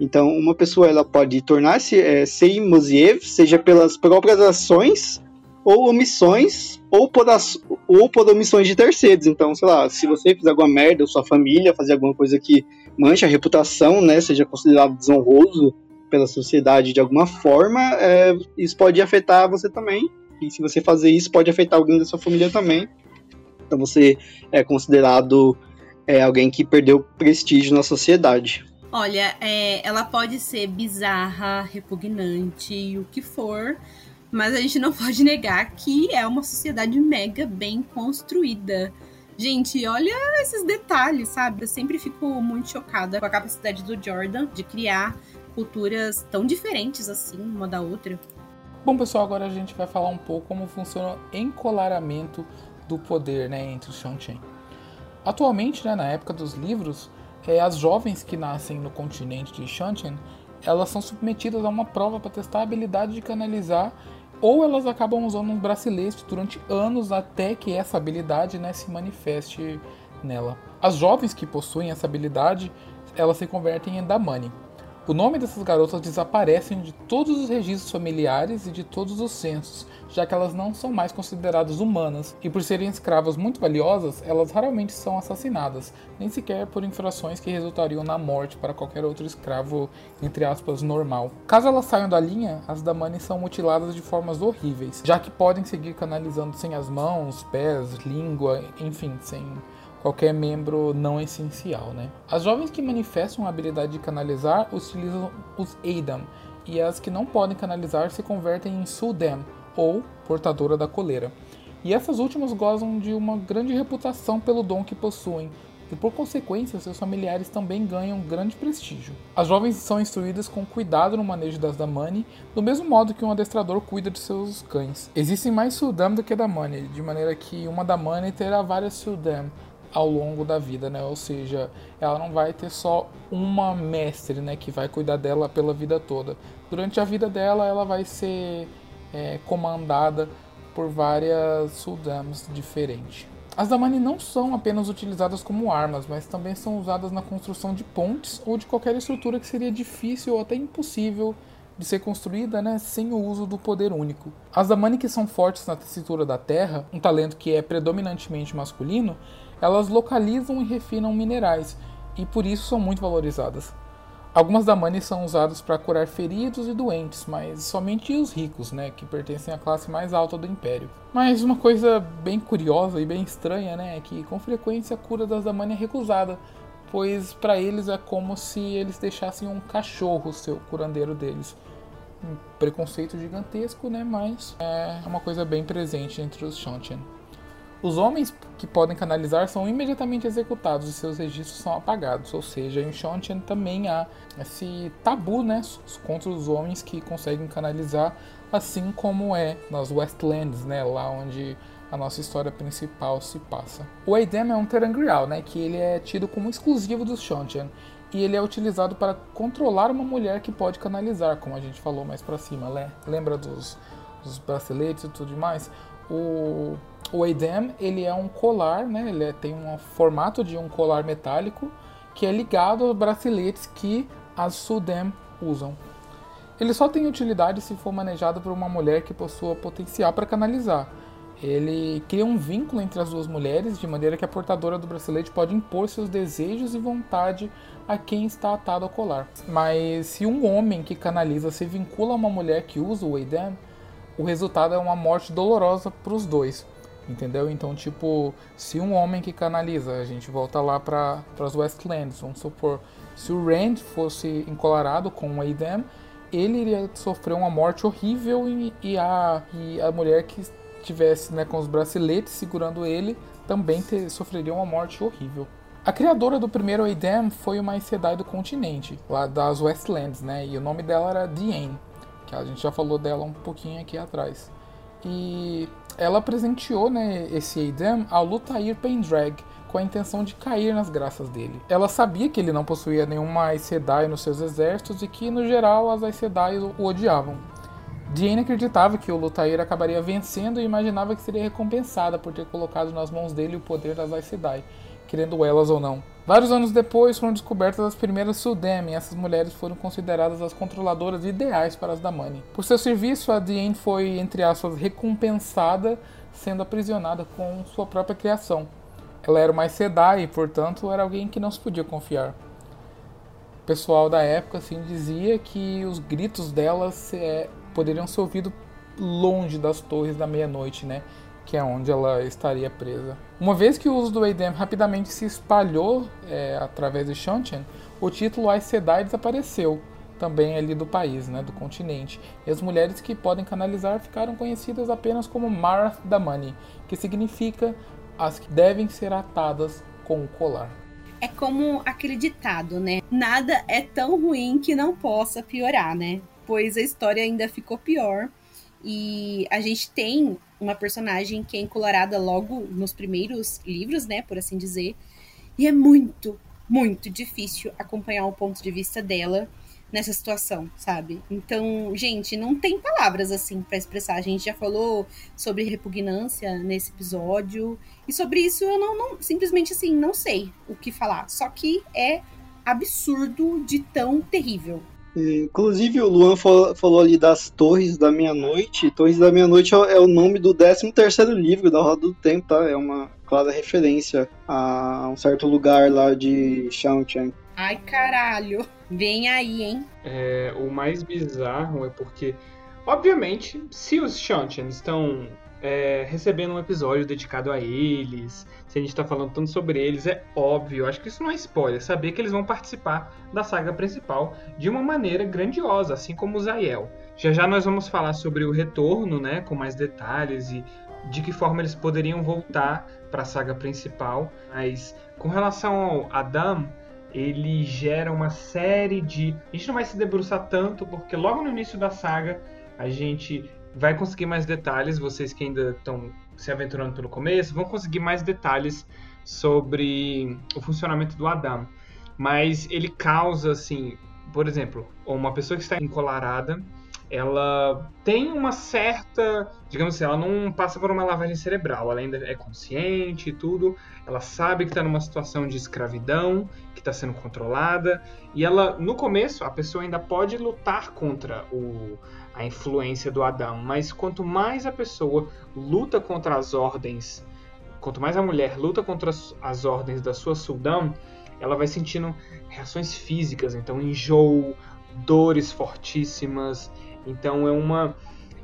Então, uma pessoa ela pode tornar-se é, Seimosiev, seja pelas próprias ações ou omissões, ou por, as, ou por omissões de terceiros. Então, sei lá, se você fizer alguma merda, ou sua família fazer alguma coisa que mancha a reputação, né, seja considerado desonroso pela sociedade de alguma forma, é, isso pode afetar você também. E se você fazer isso, pode afetar alguém da sua família também. Então, você é considerado é, alguém que perdeu prestígio na sociedade. Olha, é, ela pode ser bizarra, repugnante, o que for, mas a gente não pode negar que é uma sociedade mega bem construída. Gente, olha esses detalhes, sabe? Eu sempre fico muito chocada com a capacidade do Jordan de criar culturas tão diferentes assim, uma da outra. Bom, pessoal, agora a gente vai falar um pouco como funciona o encolaramento do poder né, entre os Shang-Chi. Atualmente, né, na época dos livros, é, as jovens que nascem no continente de Shantian, elas são submetidas a uma prova para testar a habilidade de canalizar ou elas acabam usando um bracelete durante anos até que essa habilidade né, se manifeste nela. As jovens que possuem essa habilidade, elas se convertem em Damani. O nome dessas garotas desaparecem de todos os registros familiares e de todos os censos, já que elas não são mais consideradas humanas, e por serem escravas muito valiosas, elas raramente são assassinadas, nem sequer por infrações que resultariam na morte para qualquer outro escravo, entre aspas, normal. Caso elas saiam da linha, as Damani são mutiladas de formas horríveis, já que podem seguir canalizando sem as mãos, pés, língua, enfim, sem qualquer membro não essencial. Né? As jovens que manifestam a habilidade de canalizar utilizam os Eidam, e as que não podem canalizar se convertem em Sudem, ou portadora da coleira. E essas últimas gozam de uma grande reputação pelo dom que possuem, e por consequência seus familiares também ganham grande prestígio. As jovens são instruídas com cuidado no manejo das Damani, do mesmo modo que um adestrador cuida de seus cães. Existem mais Sudam do que Damani, de maneira que uma Damani terá várias Sudam, ao longo da vida, né? Ou seja, ela não vai ter só uma mestre, né, que vai cuidar dela pela vida toda. Durante a vida dela, ela vai ser é, comandada por várias Sudams diferentes. As Damani não são apenas utilizadas como armas, mas também são usadas na construção de pontes ou de qualquer estrutura que seria difícil ou até impossível de ser construída né, sem o uso do poder único. As Damani que são fortes na tessitura da terra, um talento que é predominantemente masculino, elas localizam e refinam minerais e por isso são muito valorizadas. Algumas damanes são usadas para curar feridos e doentes, mas somente os ricos, né, que pertencem à classe mais alta do império. Mas uma coisa bem curiosa e bem estranha, né, é que com frequência a cura das damanes é recusada, pois para eles é como se eles deixassem um cachorro ser o curandeiro deles. Um preconceito gigantesco, né, mas é uma coisa bem presente entre os Shontian. Os homens que podem canalizar são imediatamente executados e seus registros são apagados, ou seja, em Shontian também há esse tabu né, contra os homens que conseguem canalizar, assim como é nas Westlands, né, lá onde a nossa história principal se passa. O Aidem é um Terangrial, né, que ele é tido como exclusivo dos Shontian, e ele é utilizado para controlar uma mulher que pode canalizar, como a gente falou mais para cima, né? lembra dos, dos braceletes e tudo mais? O o Eidem, ele é um colar, né? Ele é, tem um formato de um colar metálico que é ligado aos braceletes que as Sudem usam. Ele só tem utilidade se for manejado por uma mulher que possua potencial para canalizar. ele cria um vínculo entre as duas mulheres, de maneira que a portadora do bracelete pode impor seus desejos e vontade a quem está atado ao colar. Mas se um homem que canaliza se vincula a uma mulher que usa o Eidam, o resultado é uma morte dolorosa para os dois. Entendeu? Então, tipo, se um homem que canaliza, a gente volta lá para as Westlands, vamos supor, se o Rand fosse encolarado com o Eidam, ele iria sofrer uma morte horrível e, e, a, e a mulher que estivesse né, com os braceletes segurando ele também ter, sofreria uma morte horrível. A criadora do primeiro Eidam foi uma Sedai do continente, lá das Westlands, né? E o nome dela era Diane, a gente já falou dela um pouquinho aqui atrás. E ela presenteou né, esse Eidam ao Lutair Pendrag, com a intenção de cair nas graças dele. Ela sabia que ele não possuía nenhuma Aes Sedai nos seus exércitos e que, no geral, as Aes Sedai o odiavam. Diane acreditava que o Lutair acabaria vencendo e imaginava que seria recompensada por ter colocado nas mãos dele o poder das Aes Sedai, querendo elas ou não. Vários anos depois foram descobertas as primeiras Sul'Dam e essas mulheres foram consideradas as controladoras ideais para as Damani. Por seu serviço, a Diane foi, entre aspas, recompensada, sendo aprisionada com sua própria criação. Ela era uma Sedai e, portanto, era alguém que não se podia confiar. O pessoal da época assim dizia que os gritos dela é, poderiam ser ouvidos longe das torres da meia-noite, né? Que é onde ela estaria presa. Uma vez que o uso do Eidem rapidamente se espalhou é, através de Shantian, o título Aes Sedai desapareceu também ali do país, né, do continente. E as mulheres que podem canalizar ficaram conhecidas apenas como Marath Damani, que significa as que devem ser atadas com o colar. É como aquele ditado, né? Nada é tão ruim que não possa piorar, né? Pois a história ainda ficou pior. E a gente tem uma personagem que é encolorada logo nos primeiros livros, né? Por assim dizer. E é muito, muito difícil acompanhar o ponto de vista dela nessa situação, sabe? Então, gente, não tem palavras assim para expressar. A gente já falou sobre repugnância nesse episódio e sobre isso eu não, não simplesmente assim não sei o que falar. Só que é absurdo de tão terrível. Inclusive, o Luan falou, ali das Torres da Meia-Noite. Torres da Meia-Noite é o nome do 13 livro da Roda do Tempo, tá? É uma clara referência a um certo lugar lá de Shang-Chang. Ai, caralho. Vem aí, hein? É, o mais bizarro é porque, obviamente, se os Shantians estão é, recebendo um episódio dedicado a eles, se a gente está falando tanto sobre eles, é óbvio, acho que isso não é spoiler, saber que eles vão participar da saga principal de uma maneira grandiosa, assim como o Zael. Já já nós vamos falar sobre o retorno, né, com mais detalhes e de que forma eles poderiam voltar para a saga principal, mas com relação ao Adam, ele gera uma série de. A gente não vai se debruçar tanto, porque logo no início da saga a gente vai conseguir mais detalhes. Vocês que ainda estão se aventurando pelo começo vão conseguir mais detalhes sobre o funcionamento do Adam. Mas ele causa, assim, por exemplo, uma pessoa que está encolarada ela tem uma certa, digamos assim, ela não passa por uma lavagem cerebral, ela ainda é consciente e tudo, ela sabe que está numa situação de escravidão, que está sendo controlada, e ela, no começo, a pessoa ainda pode lutar contra o, a influência do Adão, mas quanto mais a pessoa luta contra as ordens, quanto mais a mulher luta contra as, ordens da sua Suldão, ela vai sentindo reações físicas, então enjoo, dores fortíssimas, então é uma.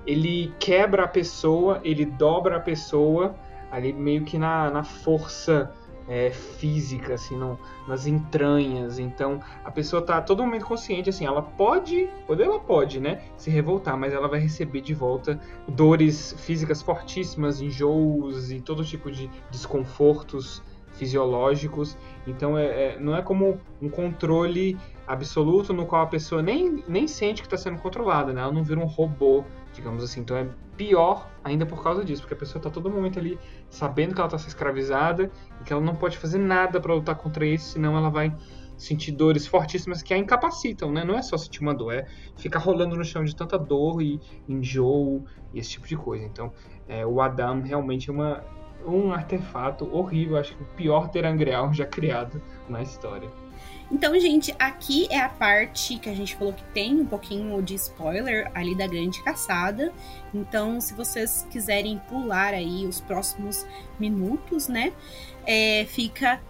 Ele quebra a pessoa, ele dobra a pessoa, ali meio que na, na força é, física, assim, no, nas entranhas. Então a pessoa tá todo momento consciente, assim, ela pode, poder ela pode, né, se revoltar, mas ela vai receber de volta dores físicas fortíssimas, enjoos e todo tipo de desconfortos fisiológicos. Então é, é, não é como um controle absoluto no qual a pessoa nem, nem sente que está sendo controlada, né? Ela não vira um robô, digamos assim. Então é pior ainda por causa disso, porque a pessoa está todo momento ali sabendo que ela está sendo escravizada e que ela não pode fazer nada para lutar contra isso, senão ela vai sentir dores fortíssimas que a incapacitam, né? Não é só sentir uma dor, é ficar rolando no chão de tanta dor e enjoo e esse tipo de coisa. Então, é, o Adam realmente é uma, um artefato horrível, acho que o pior terangreal já criado na história. Então, gente, aqui é a parte que a gente falou que tem um pouquinho de spoiler ali da grande caçada. Então, se vocês quiserem pular aí os próximos minutos, né, é, fica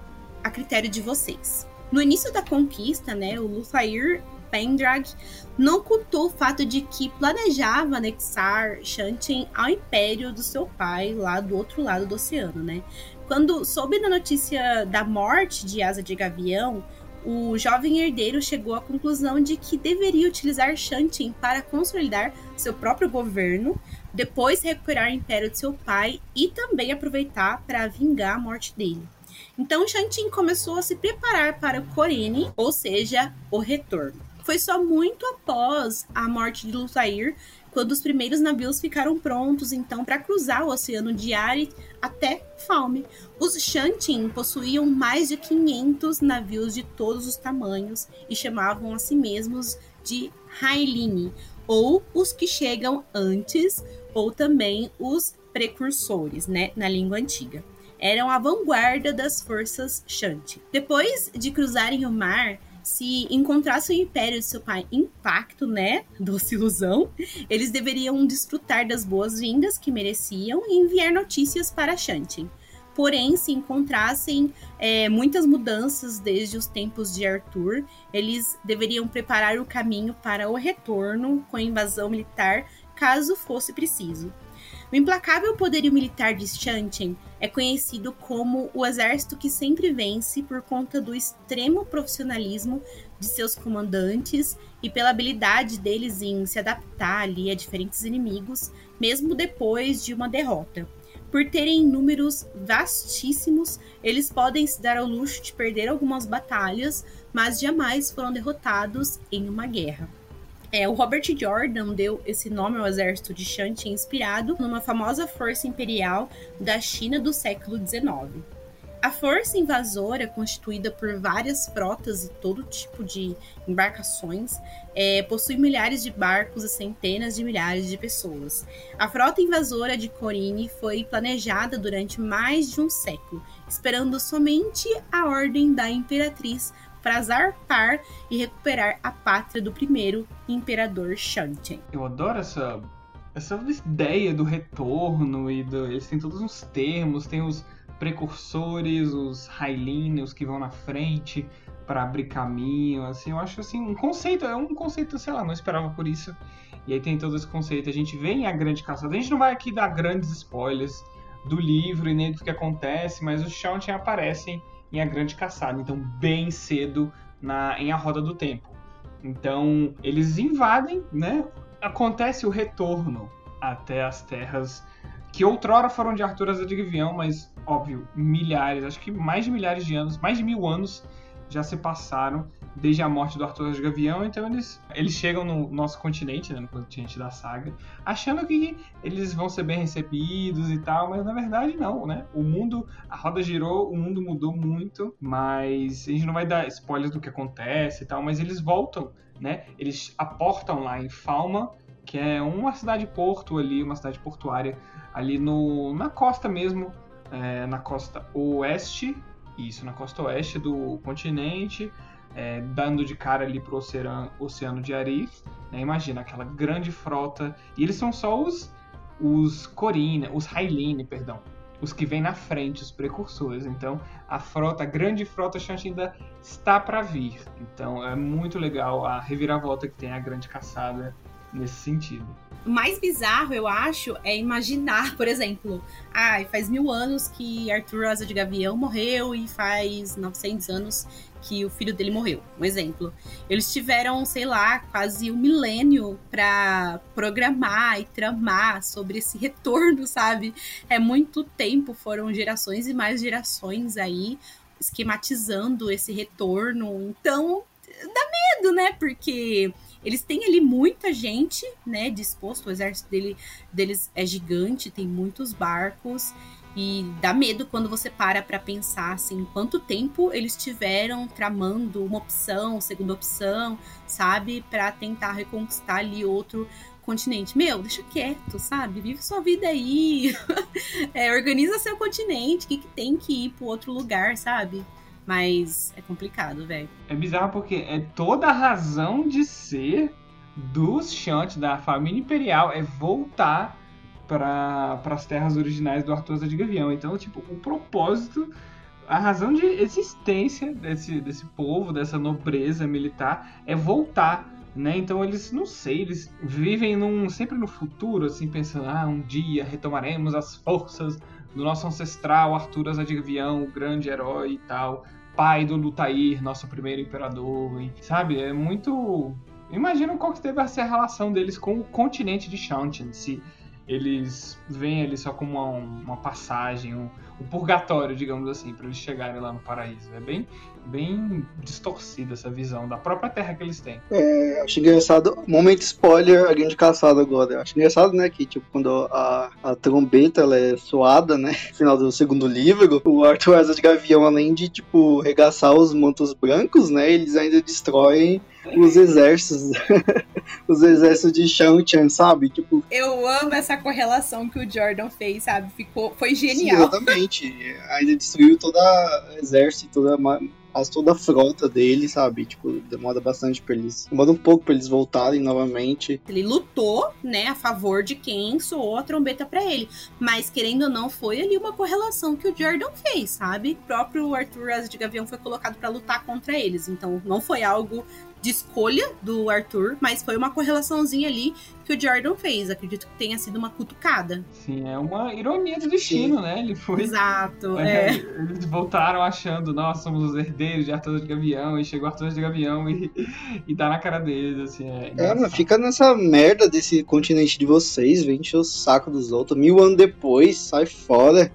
a critério de vocês. No início da conquista, né, o Luthair Pendrag não ocultou o fato de que planejava anexar Shantin ao império do seu pai lá do outro lado do oceano, né? Quando soube da notícia da morte de Asa de Gavião, o jovem herdeiro chegou à conclusão de que deveria utilizar Shantin para consolidar seu próprio governo, depois recuperar o império de seu pai e também aproveitar para vingar a morte dele. Então Shantin começou a se preparar para o ou seja, o retorno. Foi só muito após a morte de Luthair quando os primeiros navios ficaram prontos então para cruzar o oceano de até Falme. Os Shantin possuíam mais de 500 navios de todos os tamanhos e chamavam a si mesmos de Hailine, ou os que chegam antes, ou também os precursores, né, na língua antiga. Eram a vanguarda das forças Shanti. Depois de cruzarem o mar, se encontrasse o império de seu pai intacto, né, doce ilusão, eles deveriam desfrutar das boas-vindas que mereciam e enviar notícias para Shantin. Porém, se encontrassem é, muitas mudanças desde os tempos de Arthur, eles deveriam preparar o caminho para o retorno com a invasão militar, caso fosse preciso. O implacável poderio militar de Shanchen é conhecido como o exército que sempre vence por conta do extremo profissionalismo de seus comandantes e pela habilidade deles em se adaptar ali a diferentes inimigos, mesmo depois de uma derrota. Por terem números vastíssimos, eles podem se dar ao luxo de perder algumas batalhas, mas jamais foram derrotados em uma guerra. É, o Robert Jordan deu esse nome ao exército de Shanti inspirado numa famosa força imperial da China do século XIX. A força invasora, constituída por várias frotas e todo tipo de embarcações, é, possui milhares de barcos e centenas de milhares de pessoas. A frota invasora de Corine foi planejada durante mais de um século, esperando somente a ordem da imperatriz para zarpar e recuperar a pátria do primeiro imperador Shanchen. Eu adoro essa, essa ideia do retorno e do, eles têm todos os termos, tem os precursores, os Hyline, os que vão na frente para abrir caminho, assim, eu acho assim um conceito, é um conceito, sei lá, não esperava por isso. E aí tem todo esse conceito, a gente vê em A Grande Caçada, a gente não vai aqui dar grandes spoilers do livro e nem do que acontece, mas os Shanchen aparecem em A Grande Caçada, então bem cedo na, em A Roda do Tempo. Então eles invadem, né? Acontece o retorno até as terras que outrora foram de Arthur Azadrivião, mas óbvio, milhares, acho que mais de milhares de anos, mais de mil anos já se passaram desde a morte do Arthur de Gavião, então eles, eles chegam no nosso continente, né, no continente da saga, achando que eles vão ser bem recebidos e tal, mas na verdade não, né? O mundo, a roda girou, o mundo mudou muito, mas a gente não vai dar spoilers do que acontece e tal, mas eles voltam, né? Eles aportam lá em Falma, que é uma cidade-porto ali, uma cidade portuária ali no, na costa mesmo, é, na costa oeste, isso, na costa oeste do continente, é, dando de cara ali pro oceano, oceano de Arif. Né? Imagina aquela grande frota. E eles são só os, os Corina, os Hyline, perdão. Os que vêm na frente, os precursores. Então, a frota, a grande frota Shanti ainda está para vir. Então, é muito legal a reviravolta que tem a grande caçada nesse sentido. O mais bizarro, eu acho, é imaginar, por exemplo, ah, faz mil anos que Arthur Asa de Gavião morreu e faz 900 anos que o filho dele morreu. Um exemplo. Eles tiveram, sei lá, quase um milênio para programar e tramar sobre esse retorno, sabe? É muito tempo, foram gerações e mais gerações aí esquematizando esse retorno. Então, dá medo, né? Porque eles têm ali muita gente, né, disposto, o exército dele, deles é gigante, tem muitos barcos. E dá medo quando você para para pensar assim, quanto tempo eles tiveram tramando uma opção, segunda opção, sabe, para tentar reconquistar ali outro continente. Meu, deixa quieto, sabe? Vive sua vida aí. é, organiza seu continente, o que, que tem que ir para outro lugar, sabe? Mas é complicado, velho. É bizarro porque é toda a razão de ser dos Shunt, da família imperial, é voltar para as terras originais do Arthur de Gavião. Então, tipo, o propósito, a razão de existência desse, desse povo, dessa nobreza militar, é voltar. Né? Então eles, não sei, eles vivem num, sempre no futuro, assim, pensando, ah, um dia retomaremos as forças do nosso ancestral Arthur de Gavião, o grande herói e tal, pai do Lutair, nosso primeiro imperador, e, sabe? É muito... Imagina qual que ser a relação deles com o continente de Shantian, se eles veem ele só como uma, uma passagem, um, um, purgatório, digamos assim, para eles chegarem lá no paraíso. É bem, bem distorcida essa visão da própria terra que eles têm. É, acho engraçado, momento spoiler, a grande caçada agora. Acho engraçado, né, que tipo, quando a, a trombeta ela é soada, né, no final do segundo livro, o Arthur Asa de Gavião, além de, tipo, regaçar os mantos brancos, né, eles ainda destroem os exércitos, os exércitos de Shang-Chan, sabe? Tipo, eu amo essa correlação que o Jordan fez, sabe? Ficou, foi genial. Sim, exatamente. Ainda destruiu todo o exército, toda quase toda a frota dele, sabe? Tipo, demora bastante pra eles. Demora um pouco pra eles voltarem novamente. Ele lutou, né, a favor de quem soou a trombeta para ele. Mas, querendo ou não, foi ali uma correlação que o Jordan fez, sabe? O próprio Arthur Asa de Gavião foi colocado para lutar contra eles. Então, não foi algo de escolha do Arthur, mas foi uma correlaçãozinha ali que o Jordan fez. Acredito que tenha sido uma cutucada. Sim, é uma ironia do destino, Sim. né? Ele foi. Exato. É, é. Eles voltaram achando, nós somos os herdeiros de Arthur de Gavião, e chegou Arthur de Gavião e, e tá na cara deles, assim. É, é mas fica nessa merda desse continente de vocês, vem encher o saco dos outros. Mil anos depois, sai fora.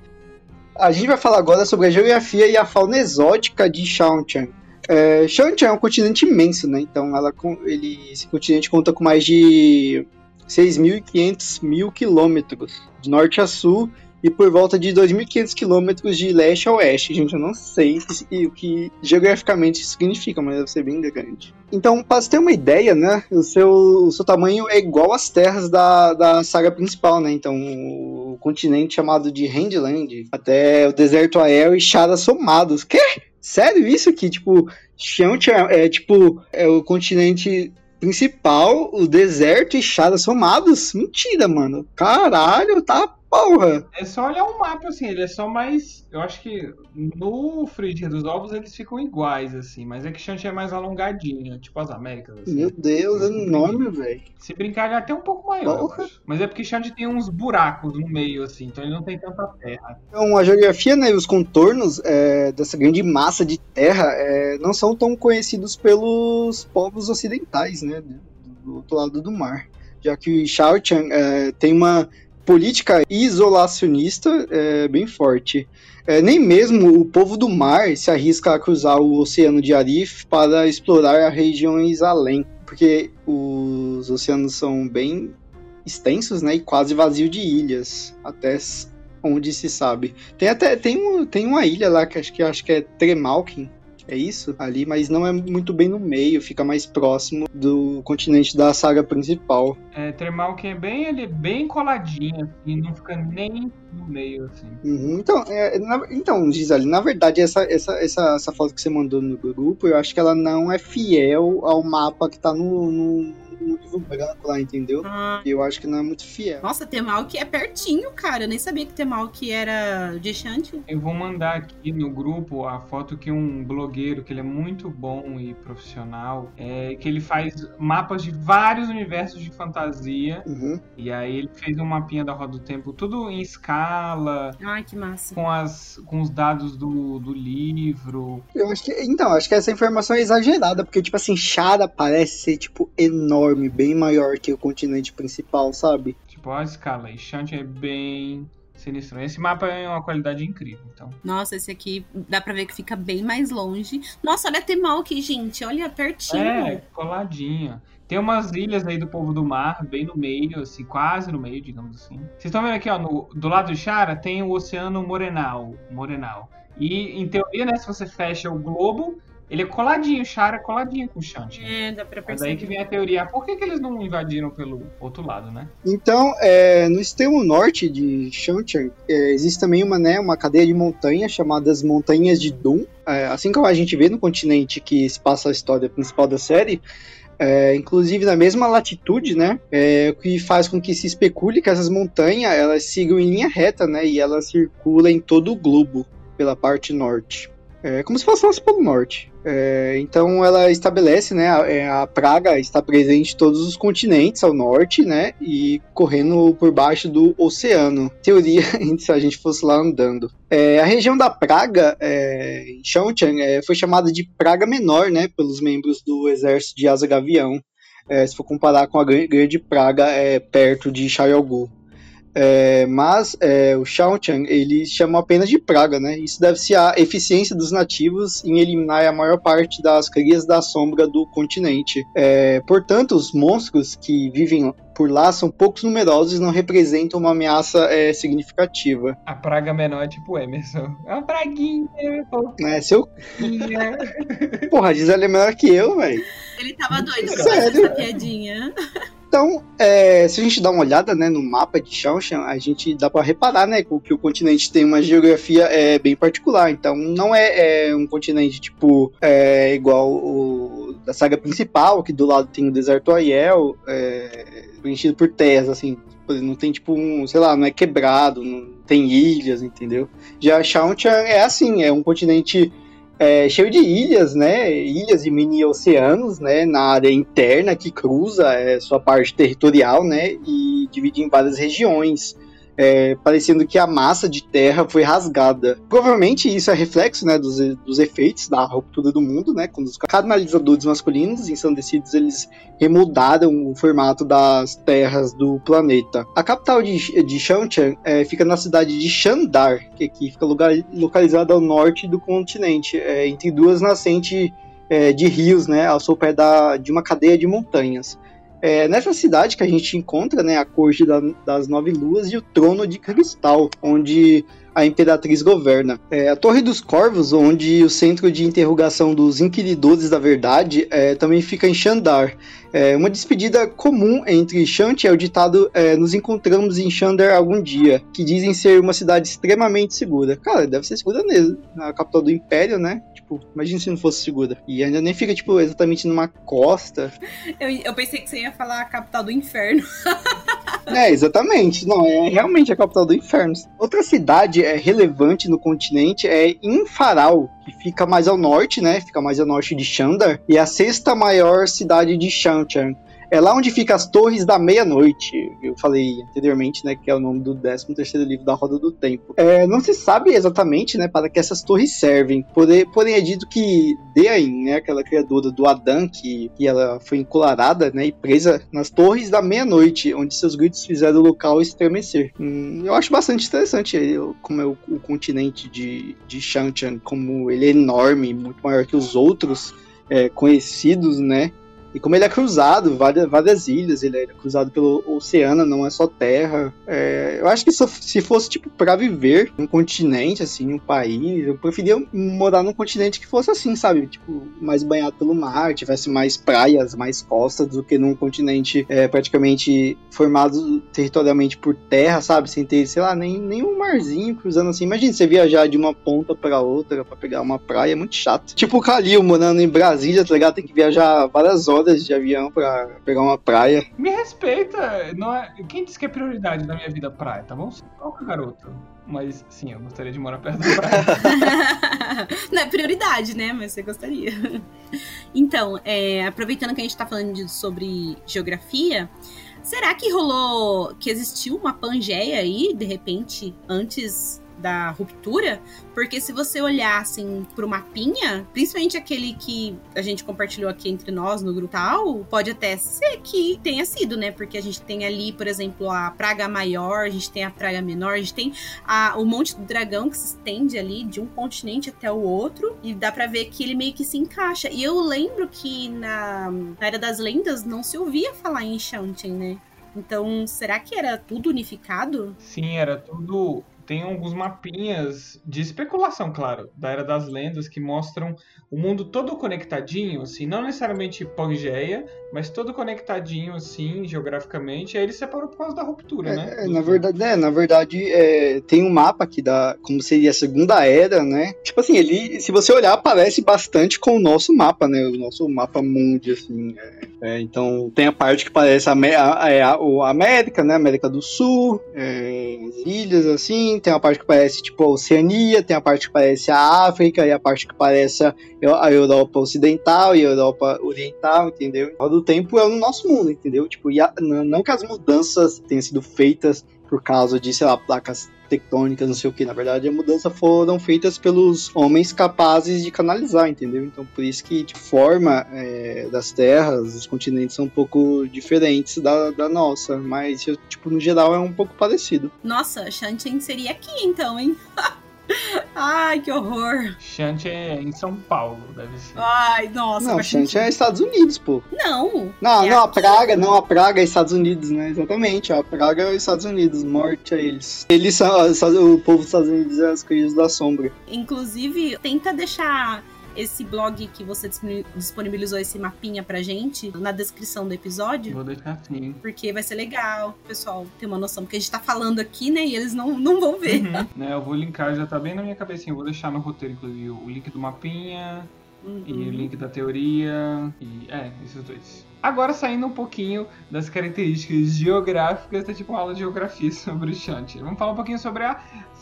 A gente vai falar agora sobre a geografia e a fauna exótica de Shaonchan. É, Shantia é um continente imenso, né? Então ela, ele, esse continente conta com mais de 6.500 mil quilômetros de norte a sul e por volta de 2.500 quilômetros de leste a oeste. Gente, eu não sei o que geograficamente isso significa, mas deve ser bem grande. Então, para você ter uma ideia, né, o seu, o seu tamanho é igual às terras da, da saga principal, né? Então, o continente chamado de Handland, até o deserto Ael e Shara somados. Que? Sério isso que, tipo, Xiantia é, tipo, é o continente principal, o deserto e Shara somados? Mentira, mano. Caralho, tá porra. É só olhar o mapa, assim, ele é só mais. Eu acho que no frigir dos ovos eles ficam iguais, assim, mas é que Shanti é mais alongadinho, tipo as Américas. Assim. Meu Deus, é enorme, velho. Se brincar, ele é até um pouco maior. Mas é porque Shanti tem uns buracos no meio, assim, então ele não tem tanta terra. Então, a geografia né, e os contornos é, dessa grande massa de terra é, não são tão conhecidos pelos povos ocidentais, né? Do outro lado do mar já que Shaotian é, tem uma política isolacionista é, bem forte. É, nem mesmo o povo do mar se arrisca a cruzar o Oceano de Arif para explorar regiões além, porque os oceanos são bem extensos né, e quase vazios de ilhas, até onde se sabe. Tem até tem, um, tem uma ilha lá que acho que, acho que é Tremalkin, é isso ali, mas não é muito bem no meio, fica mais próximo do continente da saga principal. É, Tremalkin é bem, ele é bem coladinho, assim, não fica nem no meio, assim. Uhum, então, é, na, então, Gisele, na verdade, essa, essa, essa, essa foto que você mandou no grupo, eu acho que ela não é fiel ao mapa que tá no, no livro branco lá, entendeu? Ah. Eu acho que não é muito fiel. Nossa, Temalk é pertinho, cara. Eu nem sabia que Temalk era de Shanti. Eu vou mandar aqui no grupo a foto que um blogueiro, que ele é muito bom e profissional, é, que ele faz mapas de vários universos de fantasia. Uhum. E aí ele fez um mapinha da Roda do Tempo, tudo em escala. Ai, que massa. Com, as, com os dados do, do livro. Eu acho que. Então, acho que essa informação é exagerada, porque, tipo assim, Shara parece ser, tipo, enorme enorme, bem maior que o continente principal, sabe? Tipo, a escala aí. Shanti é bem sinistro. Esse mapa é uma qualidade incrível, então. Nossa, esse aqui dá pra ver que fica bem mais longe. Nossa, olha a aqui, gente. Olha pertinho. É, coladinha. Tem umas ilhas aí do povo do mar, bem no meio, assim, quase no meio, digamos assim. Vocês estão vendo aqui, ó, no, do lado de Chara tem o Oceano Morenal. Morenal. E, em teoria, né, se você fecha o globo, Ele é coladinho, o Char é coladinho com o Shanti. É, dá pra É perceber. daí que vem a teoria. Por que, que eles não invadiram pelo outro lado, né? Então, é, no extremo norte de Shanchang, é, existe também uma, né, uma cadeia de montanhas chamadas Montanhas de Dun. É, assim como a gente vê no continente que se passa a história principal da série, é, inclusive na mesma latitude, né, é, o que faz com que se especule que essas montanhas elas sigam em linha reta, né, e elas circulam em todo o globo pela parte norte. É como se fosse nosso Polo Norte. É, então ela estabelece, né, a, é, a praga está presente em todos os continentes ao norte, né, e correndo por baixo do oceano. Teoria, se a gente fosse lá andando. É, a região da praga, é, em Chongcheng, é, foi chamada de praga menor, né, pelos membros do exército de Asa Gavião. É, se for comparar com a gran- grande praga é, perto de Xiaogu. É, mas é, o Shaochang ele chama apenas de praga, né? Isso deve-se à eficiência dos nativos em eliminar a maior parte das crias da sombra do continente. É, portanto, os monstros que vivem por lá são poucos numerosos e não representam uma ameaça é, significativa. A praga menor é tipo Emerson. É uma praguinha, Né? Se eu... fofinha. Porra, a Gisele é melhor que eu, velho. Ele tava doido fazer essa piadinha. Então, é, se a gente dá uma olhada né, no mapa de Shaoxan, a gente dá para reparar né, que o continente tem uma geografia é, bem particular. Então, não é, é um continente tipo é, igual o da saga principal, que do lado tem o deserto Aiel, é, preenchido por terras, assim. Não tem tipo um, sei lá, não é quebrado, não tem ilhas, entendeu? Já Shaoxan é assim, é um continente é, cheio de ilhas, né? Ilhas e mini oceanos, né? Na área interna que cruza é, sua parte territorial, né? E divide em várias regiões. É, parecendo que a massa de terra foi rasgada. Provavelmente isso é reflexo né, dos, dos efeitos da ruptura do mundo, né, quando os canalizadores masculinos ensandecidos eles remudaram o formato das terras do planeta. A capital de, de Shaochang é, fica na cidade de Shandar, que, que fica lugar, localizada ao norte do continente, é, entre duas nascentes é, de rios, né, ao sopé da, de uma cadeia de montanhas. É nessa cidade que a gente encontra né, a corte da- das nove luas e o trono de cristal, onde a imperatriz governa. É, a Torre dos Corvos, onde o centro de interrogação dos inquiridores da verdade, é, também fica em Xandar. É uma despedida comum entre Shanti é o ditado é, nos encontramos em Xandar algum dia, que dizem ser uma cidade extremamente segura. Cara, deve ser segura mesmo, na capital do Império, né? Tipo, imagina se não fosse segura. E ainda nem fica, tipo, exatamente numa costa. Eu, eu pensei que você ia falar a capital do inferno. É, exatamente. Não, é realmente a capital do inferno. Outra cidade é relevante no continente é Infaral, fica mais ao norte, né? Fica mais ao norte de Xandar, e é a sexta maior cidade de Shanchang. É lá onde fica as Torres da Meia-Noite. Eu falei anteriormente, né, que é o nome do 13 terceiro livro da Roda do Tempo. É, não se sabe exatamente, né, para que essas torres servem. Porém, porém é dito que Deain, né, aquela criadora do Adã, que, que ela foi encolarada, né, e presa nas Torres da Meia-Noite, onde seus gritos fizeram o local estremecer. Hum, eu acho bastante interessante como é o, o continente de, de Shanchang, como ele é enorme, muito maior que os outros é, conhecidos, né, e como ele é cruzado, várias, várias ilhas, ele é cruzado pelo oceano, não é só terra. É, eu acho que se, se fosse, tipo, pra viver num continente, assim, um país, eu preferia morar num continente que fosse assim, sabe? Tipo, mais banhado pelo mar, tivesse mais praias, mais costas, do que num continente é, praticamente formado territorialmente por terra, sabe? Sem ter, sei lá, nem, nem um marzinho cruzando assim. Imagina você viajar de uma ponta pra outra pra pegar uma praia, é muito chato. Tipo o Calil morando em Brasília, tá ligado? Tem que viajar várias horas de avião pra pegar uma praia. Me respeita. Não é... Quem disse que é prioridade na minha vida praia, tá bom? Toca, garoto. Mas sim, eu gostaria de morar perto da praia. Não é prioridade, né? Mas você gostaria. Então, é, aproveitando que a gente tá falando de- sobre geografia, será que rolou. que existiu uma Pangeia aí, de repente, antes da ruptura? Porque se você olhar assim pro mapinha, principalmente aquele que a gente compartilhou aqui entre nós no grupo tal, pode até ser que tenha sido, né? Porque a gente tem ali, por exemplo, a praga maior, a gente tem a praga menor, a gente tem a- o Monte do Dragão que se estende ali de um continente até o outro e dá pra ver que ele meio que se encaixa. E eu lembro que na, na Era das Lendas não se ouvia falar em Shanten, né? Então, será que era tudo unificado? Sim, era tudo tem alguns mapinhas de especulação, claro, da Era das Lendas que mostram o mundo todo conectadinho, assim, não necessariamente Pangeia, mas todo conectadinho, assim, geograficamente. Aí ele separou por causa da ruptura, é, né? É, na verdade, é, na verdade é, tem um mapa aqui da como seria a Segunda Era, né? Tipo assim, ele, se você olhar, parece bastante com o nosso mapa, né? O nosso mapa mundi, assim. É, é então tem a parte que parece a, a, a, América, né? América do Sul, ilhas, assim. Tem a parte que parece tipo a Oceania, tem a parte que parece a África e a parte que parece a, a Europa Ocidental e a Europa Oriental, entendeu? Tempo é no nosso mundo, entendeu? Tipo, a, não que as mudanças tenham sido feitas por causa de, sei lá, placas tectônicas, não sei o que. Na verdade, as mudanças foram feitas pelos homens capazes de canalizar, entendeu? Então, por isso que de forma é, das terras, os continentes são um pouco diferentes da, da nossa, mas, tipo, no geral é um pouco parecido. Nossa, Shantin seria aqui então, hein? Ai, que horror. Shanti é em São Paulo, deve ser. Ai, nossa. Não, Shanti é Estados Unidos, pô. Não. Não, é não, aqui. a praga, não, a praga é Estados Unidos, né? Exatamente, a praga é Estados Unidos, morte a eles. Eles são, o povo dos Estados Unidos é as crias da sombra. Inclusive, tenta deixar esse blog que você disponibilizou esse mapinha pra gente na descrição do episódio. Vou deixar assim. Porque vai ser legal, o pessoal ter uma noção. Porque a gente tá falando aqui, né? E eles não, não vão ver. Uhum. né, eu vou linkar, já tá bem na minha cabecinha. Eu vou deixar no roteiro, inclusive, o link do mapinha Uhum. e o link da teoria. E é, esses dois. Agora saindo um pouquinho das características geográficas, é tipo uma aula de geografia sobre o Shanti. Vamos falar um pouquinho sobre a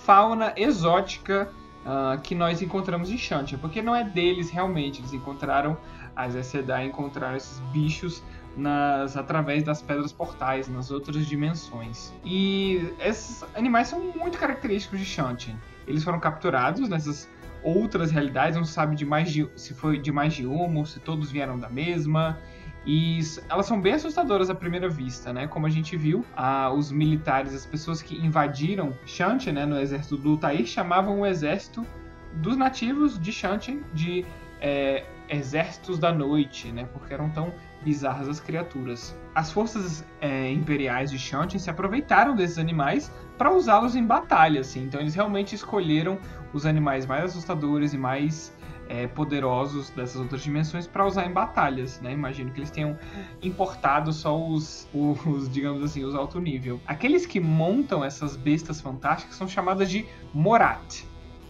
fauna exótica uh, que nós encontramos em Shanti, porque não é deles realmente, eles encontraram, as Sedai encontraram esses bichos nas, através das pedras portais, nas outras dimensões. E esses animais são muito característicos de Shanti. Eles foram capturados nessas outras realidades, não se sabe de mais de, se foi de mais de uma ou se todos vieram da mesma. E elas são bem assustadoras à primeira vista, né? Como a gente viu, ah, os militares, as pessoas que invadiram Shanti, né, no exército do Tair, chamavam o exército dos nativos de Shanti de é, exércitos da noite, né? Porque eram tão bizarras as criaturas. As forças é, imperiais de Shanti se aproveitaram desses animais para usá-los em batalha, assim. Então eles realmente escolheram os animais mais assustadores e mais é, poderosos dessas outras dimensões para usar em batalhas, né? Imagino que eles tenham importado só os, os, digamos assim, os alto nível. Aqueles que montam essas bestas fantásticas são chamadas de Morat,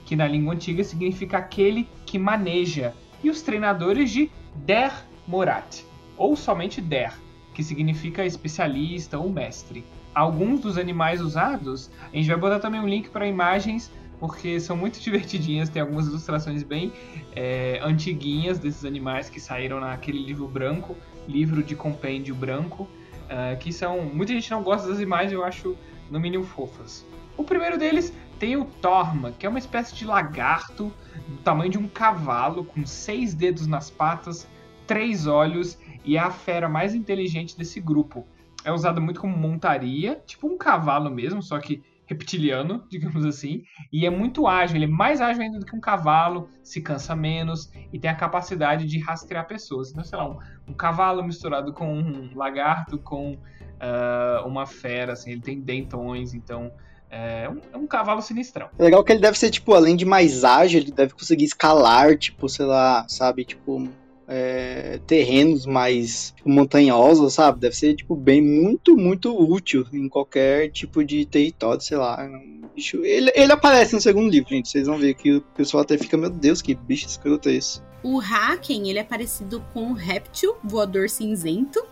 que na língua antiga significa aquele que maneja, e os treinadores de Der Morat, ou somente Der, que significa especialista ou mestre. Alguns dos animais usados, a gente vai botar também um link para imagens porque são muito divertidinhas, tem algumas ilustrações bem é, antiguinhas desses animais que saíram naquele livro branco, livro de compêndio branco, uh, que são. Muita gente não gosta das imagens, eu acho no mínimo fofas. O primeiro deles tem o Torma, que é uma espécie de lagarto do tamanho de um cavalo, com seis dedos nas patas, três olhos e é a fera mais inteligente desse grupo. É usado muito como montaria, tipo um cavalo mesmo, só que reptiliano, digamos assim, e é muito ágil, ele é mais ágil ainda do que um cavalo, se cansa menos e tem a capacidade de rastrear pessoas. Então, sei lá, um, um cavalo misturado com um lagarto, com uh, uma fera, assim, ele tem dentões, então é um, é um, cavalo sinistrão. É legal que ele deve ser, tipo, além de mais ágil, ele deve conseguir escalar, tipo, sei lá, sabe, tipo, é, terrenos mais tipo, montanhosos, sabe? Deve ser, tipo, bem, muito, muito útil em qualquer tipo de território, sei lá. Bicho, ele, ele aparece no segundo livro, gente. Vocês vão ver que o pessoal até fica, meu Deus, que bicho escroto é esse. O Haken, ele é parecido com um réptil voador cinzento,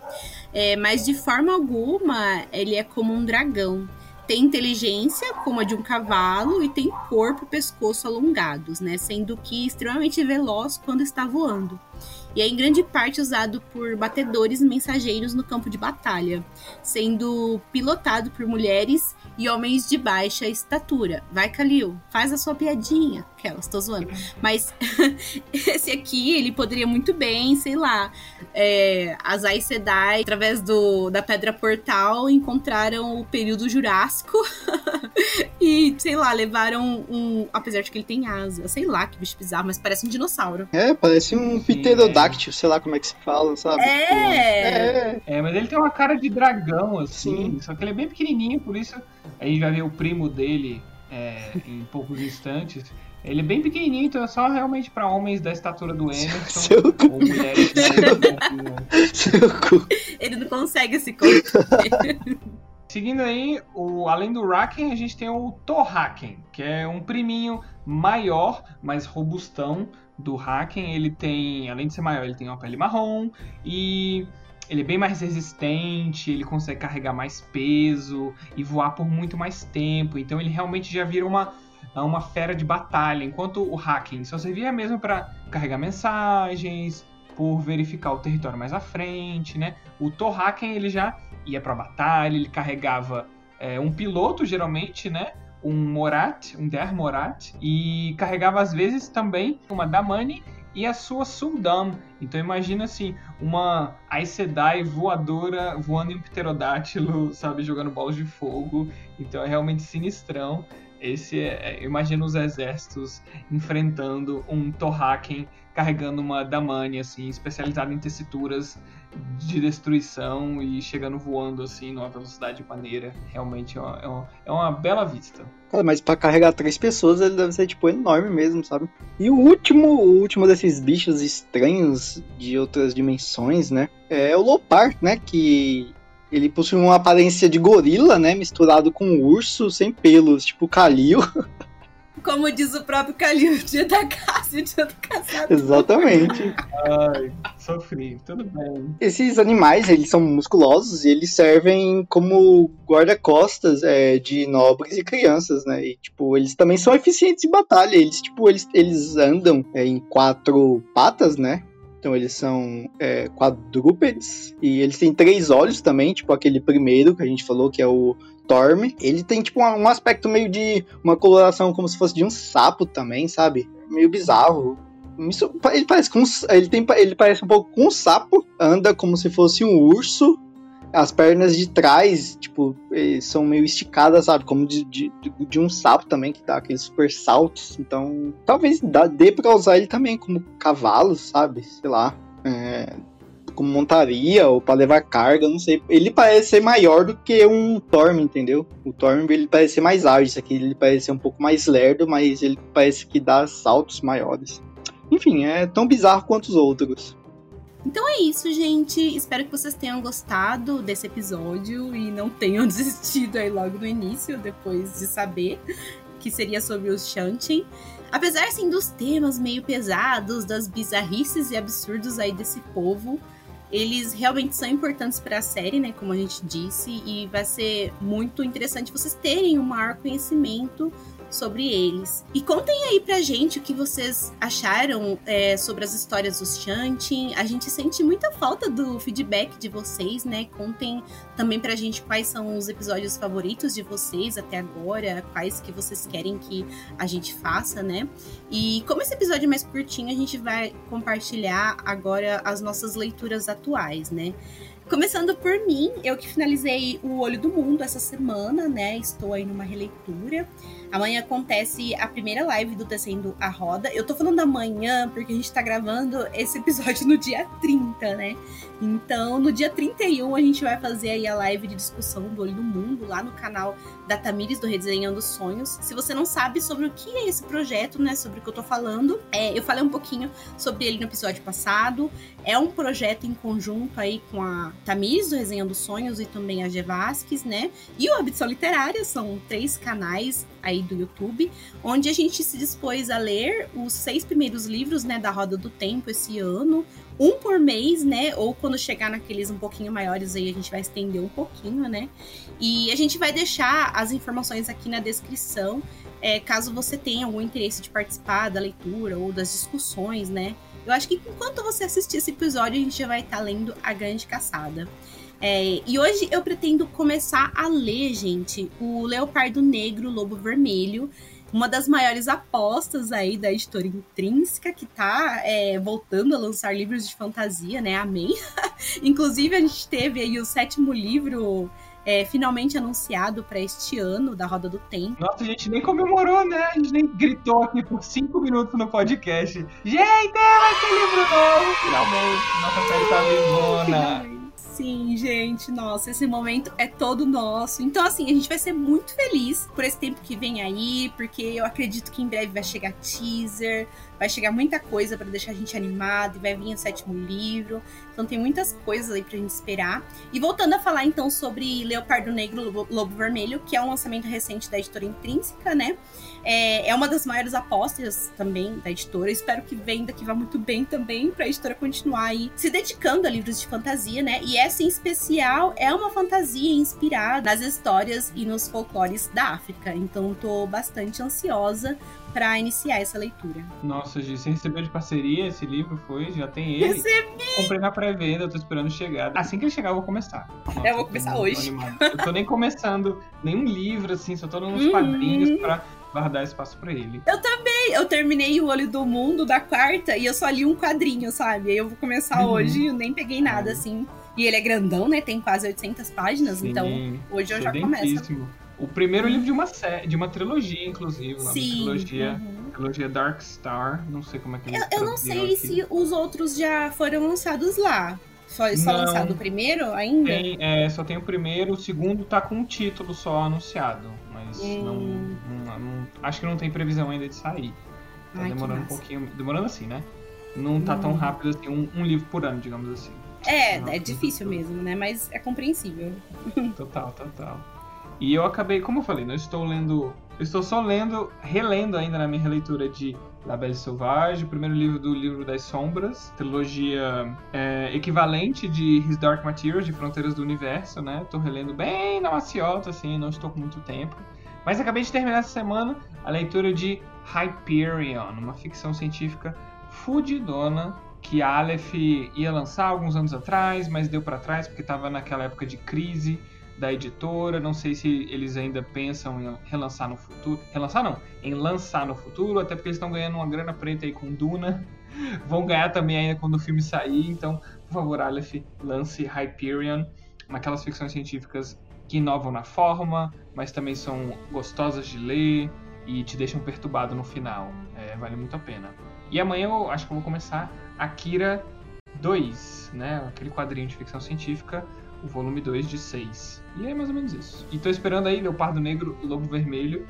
é, mas de forma alguma ele é como um dragão tem inteligência como a de um cavalo e tem corpo e pescoço alongados, né? Sendo que extremamente veloz quando está voando. E é em grande parte usado por batedores mensageiros no campo de batalha, sendo pilotado por mulheres e homens de baixa estatura. Vai, Kalil, faz a sua piadinha. Aquela, estou zoando. Mas esse aqui, ele poderia muito bem, sei lá, é, as Aes Sedai, através do, da Pedra Portal, encontraram o período Jurássico e, sei lá, levaram um... Apesar de que ele tem asa, sei lá, que bicho bizarro, mas parece um dinossauro. É, parece um pterodáctilo, sei lá como é que se fala, sabe? É! Tipo, é. é, mas ele tem uma cara de dragão, assim, Sim. só que ele é bem pequenininho, por isso... Aí já vê o primo dele, é, em poucos instantes. Ele é bem pequenininho, então é só realmente para homens da estatura do Emerson Seu cu. ou mulheres Seu cu. Ele não consegue se conter. Seguindo aí, o, além do Raken, a gente tem o Torraken, que é um priminho maior, mais robustão do Haken. Ele tem, além de ser maior, ele tem uma pele marrom e ele é bem mais resistente, ele consegue carregar mais peso e voar por muito mais tempo. Então ele realmente já vira uma, uma fera de batalha, enquanto o Haken só servia mesmo para carregar mensagens, por verificar o território mais à frente, né? O Torraken ele já ia para batalha, ele carregava é, um piloto geralmente, né? Um Morat, um Der Morat, e carregava às vezes também uma Damani e a sua Suldam. Então imagina assim, uma Aes Sedai voadora voando em pterodátilo, sabe, jogando bolas de fogo. Então é realmente sinistrão. Esse é, é imagina os exércitos enfrentando um Torraken carregando uma Damani, assim, especializada em tessituras de destruição e chegando voando, assim, numa velocidade maneira. Realmente é uma, é uma, é uma bela vista. Cara, mas pra carregar três pessoas ele deve ser, tipo, enorme mesmo, sabe? E o último, o último desses bichos estranhos de outras dimensões, né? É o Lopar, né? Que ele possui uma aparência de gorila, né? Misturado com um urso sem pelos, tipo Kalil. Como diz o próprio Calil, o dia da caça e o dia do caçado. Exatamente. Ai, sofri, tudo bem. Esses animais, eles são musculosos e eles servem como guarda-costas é, de nobres e crianças, né? E, tipo, eles também são eficientes em batalha. Eles, tipo, eles, eles andam é, em quatro patas, né? Então eles são é, quadrúpedes e eles têm três olhos também, tipo aquele primeiro que a gente falou que é o Storm. Ele tem, tipo, um, um aspecto meio de. Uma coloração como se fosse de um sapo também, sabe? Meio bizarro. Isso, ele parece com. Ele, tem, ele parece um pouco com um sapo. Anda como se fosse um urso. As pernas de trás, tipo, são meio esticadas, sabe? Como de, de, de um sapo também, que dá aqueles super saltos. Então, talvez dê pra usar ele também como cavalo, sabe? Sei lá. É, como montaria ou para levar carga, não sei. Ele parece ser maior do que um Torm, entendeu? O Torm ele parece ser mais ágil, isso aqui ele parece ser um pouco mais lerdo, mas ele parece que dá saltos maiores. Enfim, é tão bizarro quanto os outros. Então é isso, gente. Espero que vocês tenham gostado desse episódio e não tenham desistido aí logo no início, depois de saber que seria sobre os Shantin. Apesar, assim, dos temas meio pesados, das bizarrices e absurdos aí desse povo, eles realmente são importantes para a série, né? Como a gente disse, e vai ser muito interessante vocês terem um maior conhecimento sobre eles. E contem aí pra gente o que vocês acharam é, sobre as histórias dos Shantin. A gente sente muita falta do feedback de vocês, né? Contem também pra gente quais são os episódios favoritos de vocês até agora, quais que vocês querem que a gente faça, né? E como esse episódio é mais curtinho, a gente vai compartilhar agora as nossas leituras atuais, né? Começando por mim, eu que finalizei O Olho do Mundo essa semana, né? Estou aí numa releitura. Amanhã acontece a primeira live do Descendo a Roda. Eu tô falando amanhã porque a gente tá gravando esse episódio no dia 30, né? Então, no dia 31, a gente vai fazer aí a live de discussão do Olho do Mundo lá no canal da Tamires do Redesenhando Sonhos. Se você não sabe sobre o que é esse projeto, né? Sobre o que eu tô falando, é, eu falei um pouquinho sobre ele no episódio passado. É um projeto em conjunto aí com a Tamires do Resenhando Sonhos e também a G né? E o Habitação Literária, são três canais aí do YouTube, onde a gente se dispôs a ler os seis primeiros livros, né, da Roda do Tempo esse ano, um por mês, né? Ou quando chegar naqueles um pouquinho maiores aí, a gente vai estender um pouquinho, né? E a gente vai deixar as informações aqui na descrição, é, caso você tenha algum interesse de participar da leitura ou das discussões, né? Eu acho que enquanto você assistir esse episódio, a gente já vai estar tá lendo A Grande Caçada. É, e hoje eu pretendo começar a ler, gente, o Leopardo Negro, Lobo Vermelho, uma das maiores apostas aí da editora Intrínseca, que tá é, voltando a lançar livros de fantasia, né? Amém. Inclusive, a gente teve aí o sétimo livro é, finalmente anunciado para este ano da Roda do Tempo. Nossa, a gente nem comemorou, né? A gente nem gritou aqui por cinco minutos no podcast. Gente, vai ter livro novo! Finalmente! Nossa série tá vivona! Sim, gente, nossa, esse momento é todo nosso. Então, assim, a gente vai ser muito feliz por esse tempo que vem aí, porque eu acredito que em breve vai chegar teaser, vai chegar muita coisa para deixar a gente animado, vai vir o sétimo livro. Então tem muitas coisas aí pra gente esperar. E voltando a falar então sobre Leopardo Negro Lobo Vermelho, que é um lançamento recente da editora Intrínseca, né? É, é uma das maiores apostas também da editora. espero que venda, que vá muito bem também, pra editora continuar aí se dedicando a livros de fantasia, né? E essa em especial é uma fantasia inspirada nas histórias e nos folclores da África. Então tô bastante ansiosa para iniciar essa leitura. Nossa, Gi, você recebeu de parceria esse livro? Foi? Já tem ele? Recebi! Comprei na pré-venda, eu tô esperando chegar. Assim que ele chegar, eu vou começar. Nossa, eu vou começar hoje. Animado. Eu tô nem começando nenhum livro, assim, só tô nos Uhum. quadrinhos pra guardar espaço pra ele. Eu também, eu terminei o Olho do Mundo da quarta e eu só li um quadrinho, sabe? Aí eu vou começar Uhum. hoje, eu nem peguei nada Uhum. assim. E ele é grandão, né? Tem quase 800 páginas, Sim, então hoje eu já começo. sedentíssimo. O primeiro livro de uma série, de uma trilogia, inclusive. Uma Sim. trilogia, uhum. trilogia Dark Star. Não sei como é que eles Eu, eu não sei aqui. se os outros já foram lançados lá. Só, só Não. lançado o primeiro ainda? Tem, é, só tem o primeiro, o segundo tá com um título só anunciado. Mas Hum. não, não- não- Acho que não tem previsão ainda de sair. Tá Ai, demorando um pouquinho. Demorando assim, né? Não tá tão Hum. rápido assim, um, um livro por ano, digamos assim. É, Não, é difícil tudo. mesmo, né? Mas é compreensível. Total, total. E eu acabei, como eu falei, não estou lendo. Eu estou só lendo, relendo ainda na minha releitura de La Belle Sauvage, o primeiro livro do Livro das Sombras, trilogia é, equivalente de His Dark Materials, de Fronteiras do Universo, né? Tô relendo bem na maciota, assim, não estou com muito tempo. Mas acabei de terminar essa semana a leitura de Hyperion, uma ficção científica fudidona que a Aleph ia lançar alguns anos atrás, mas deu para trás porque estava naquela época de crise da editora. Não sei se eles ainda pensam em relançar no futuro. Relançar não, em lançar no futuro, até porque eles estão ganhando uma grana preta aí com Duna. Vão ganhar também ainda quando o filme sair. Então, por favor, Aleph, lance Hyperion, naquelas ficções científicas que inovam na forma, mas também são gostosas de ler e te deixam perturbado no final. É, vale muito a pena. E amanhã eu acho que eu vou começar Akira 2, né? Aquele quadrinho de ficção científica, o volume 2 de 6. E é mais ou menos isso. E tô esperando aí Leopardo Negro Lobo Vermelho.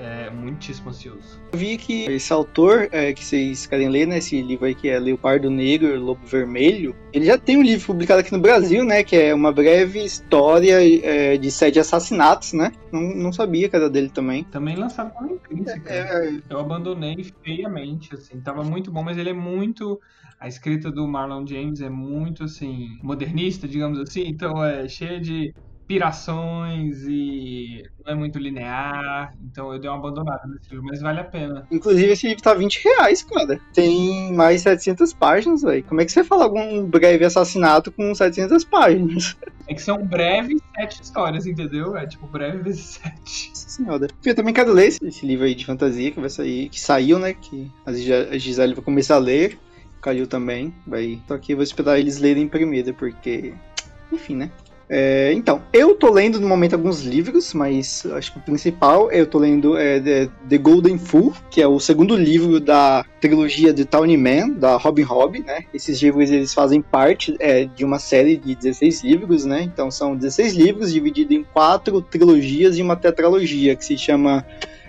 É, muitíssimo ansioso. Eu vi que esse autor é, que vocês querem ler, né? Esse livro aí que é Leopardo Negro Lobo Vermelho. Ele já tem um livro publicado aqui no Brasil, né? Que é uma breve história é, de sete assassinatos, né? Não, não sabia que era dele também. Também lançado pela Intrínseca. É, Eu abandonei feiamente, assim. Tava muito bom, mas ele é muito. A escrita do Marlon James é muito, assim, modernista, digamos assim. Então é cheia de pirações e não é muito linear. Então eu dei uma abandonada nesse livro, mas vale a pena. Inclusive, esse livro tá 20 reais, cara. Tem mais 700 páginas, velho. Como é que você fala algum breve assassinato com 700 páginas? É que são breves sete histórias, entendeu? É tipo breve vezes sete. Nossa senhora. Eu também quero ler esse, livro aí de fantasia que vai sair, que saiu, né? Que a Gis- a Gisele vai começar a ler. O Calil também. Vai. Só que eu vou esperar eles lerem primeiro, porque. Enfim, né? É, então, eu tô lendo no momento alguns livros, mas acho que o principal eu tô lendo é The, Golden Fool, que é o segundo livro da trilogia de Tawny Man, da Robin Hobb, né? Esses livros eles fazem parte é, de uma série de 16 livros, né? Então são 16 livros divididos em quatro trilogias e uma tetralogia, que se chama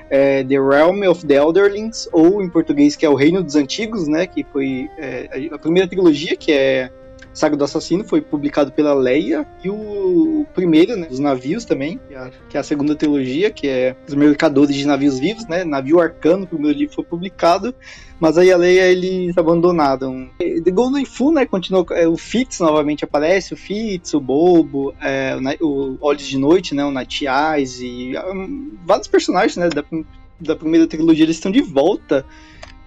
é, The Realm of the Elderlings, ou em português que é o Reino dos Antigos, né? Que foi é, a primeira trilogia, que é Saga do Assassino foi publicado pela Leia e o primeiro, né, dos navios também, que é, a, que é a segunda trilogia, que é os mercadores de navios vivos, né, navio arcano, o primeiro livro foi publicado, mas aí a Leia eles abandonaram. The Golden Fool, né, continuou, é, o Fitz novamente aparece, o Fitz, o Bobo, é, o Olhos de Noite, né, o Night Eyes e um, vários personagens, né, da, da primeira trilogia eles estão de volta.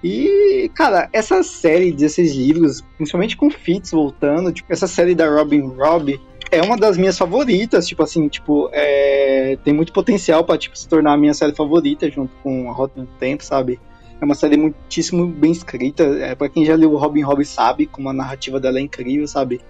E, cara, essa série de 16 livros, principalmente com Fitz voltando, tipo, essa série da Robin Robb é uma das minhas favoritas, tipo assim, tipo, é, tem muito potencial pra, tipo, se tornar a minha série favorita junto com a Rota do Tempo, sabe? É uma série muitíssimo bem escrita, é, para quem já leu Robin Hobb sabe como a narrativa dela é incrível, sabe?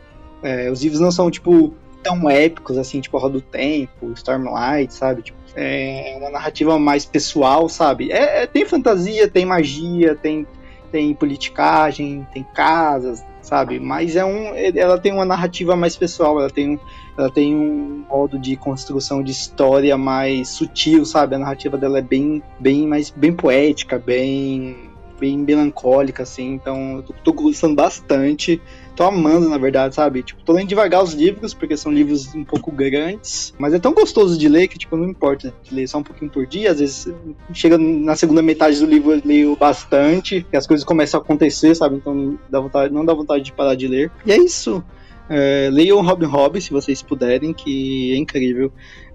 É, os livros não são, tipo, tão épicos, assim, tipo Roda do Tempo, Stormlight, sabe? Tipo, é uma narrativa mais pessoal, sabe? É, é- tem fantasia, tem magia, tem, tem politicagem, tem casas, sabe? Mas é um, ela tem uma narrativa mais pessoal, ela tem, ela tem um modo de construção de história mais sutil, sabe? A narrativa dela é bem, bem mais, bem poética, bem bem melancólica, assim, então eu tô, tô gostando bastante. Tô amando, na verdade, sabe? Tipo, tô lendo devagar os livros, porque são livros um pouco grandes, mas é tão gostoso de ler que, tipo, não importa de ler só um pouquinho por dia. Às vezes, chega na segunda metade do livro, eu leio bastante, e as coisas começam a acontecer, sabe? Então, dá vontade, não dá vontade de parar de ler. E é isso. É, leiam Robin Hood, se vocês puderem, que é incrível.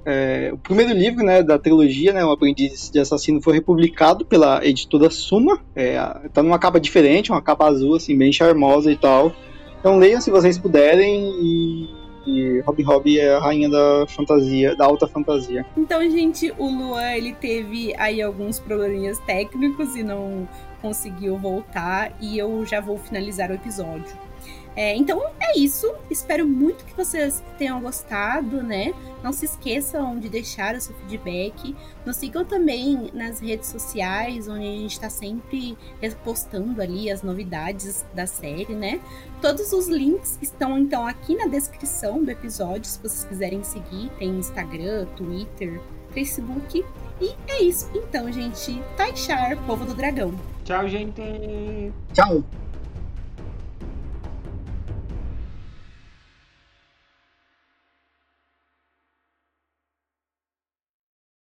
É, o primeiro livro né, da trilogia, né, O Aprendiz de Assassino, foi republicado pela editora Suma. É, tá numa capa diferente, uma capa azul, assim, bem charmosa e tal. Então leiam se vocês puderem e, Robin Hood é a rainha da fantasia, da alta fantasia. Então, gente, o Luan ele teve aí alguns probleminhas técnicos e não conseguiu voltar e eu já vou finalizar o episódio. É, então é isso. Espero muito que vocês tenham gostado, né? Não se esqueçam de deixar o seu feedback. Nos sigam também nas redes sociais, onde a gente está sempre repostando ali as novidades da série, né? Todos os links estão então aqui na descrição do episódio, se vocês quiserem seguir. Tem Instagram, Twitter, Facebook. E é isso. Então, gente, Taixar, povo do dragão. Tchau, gente. Tchau.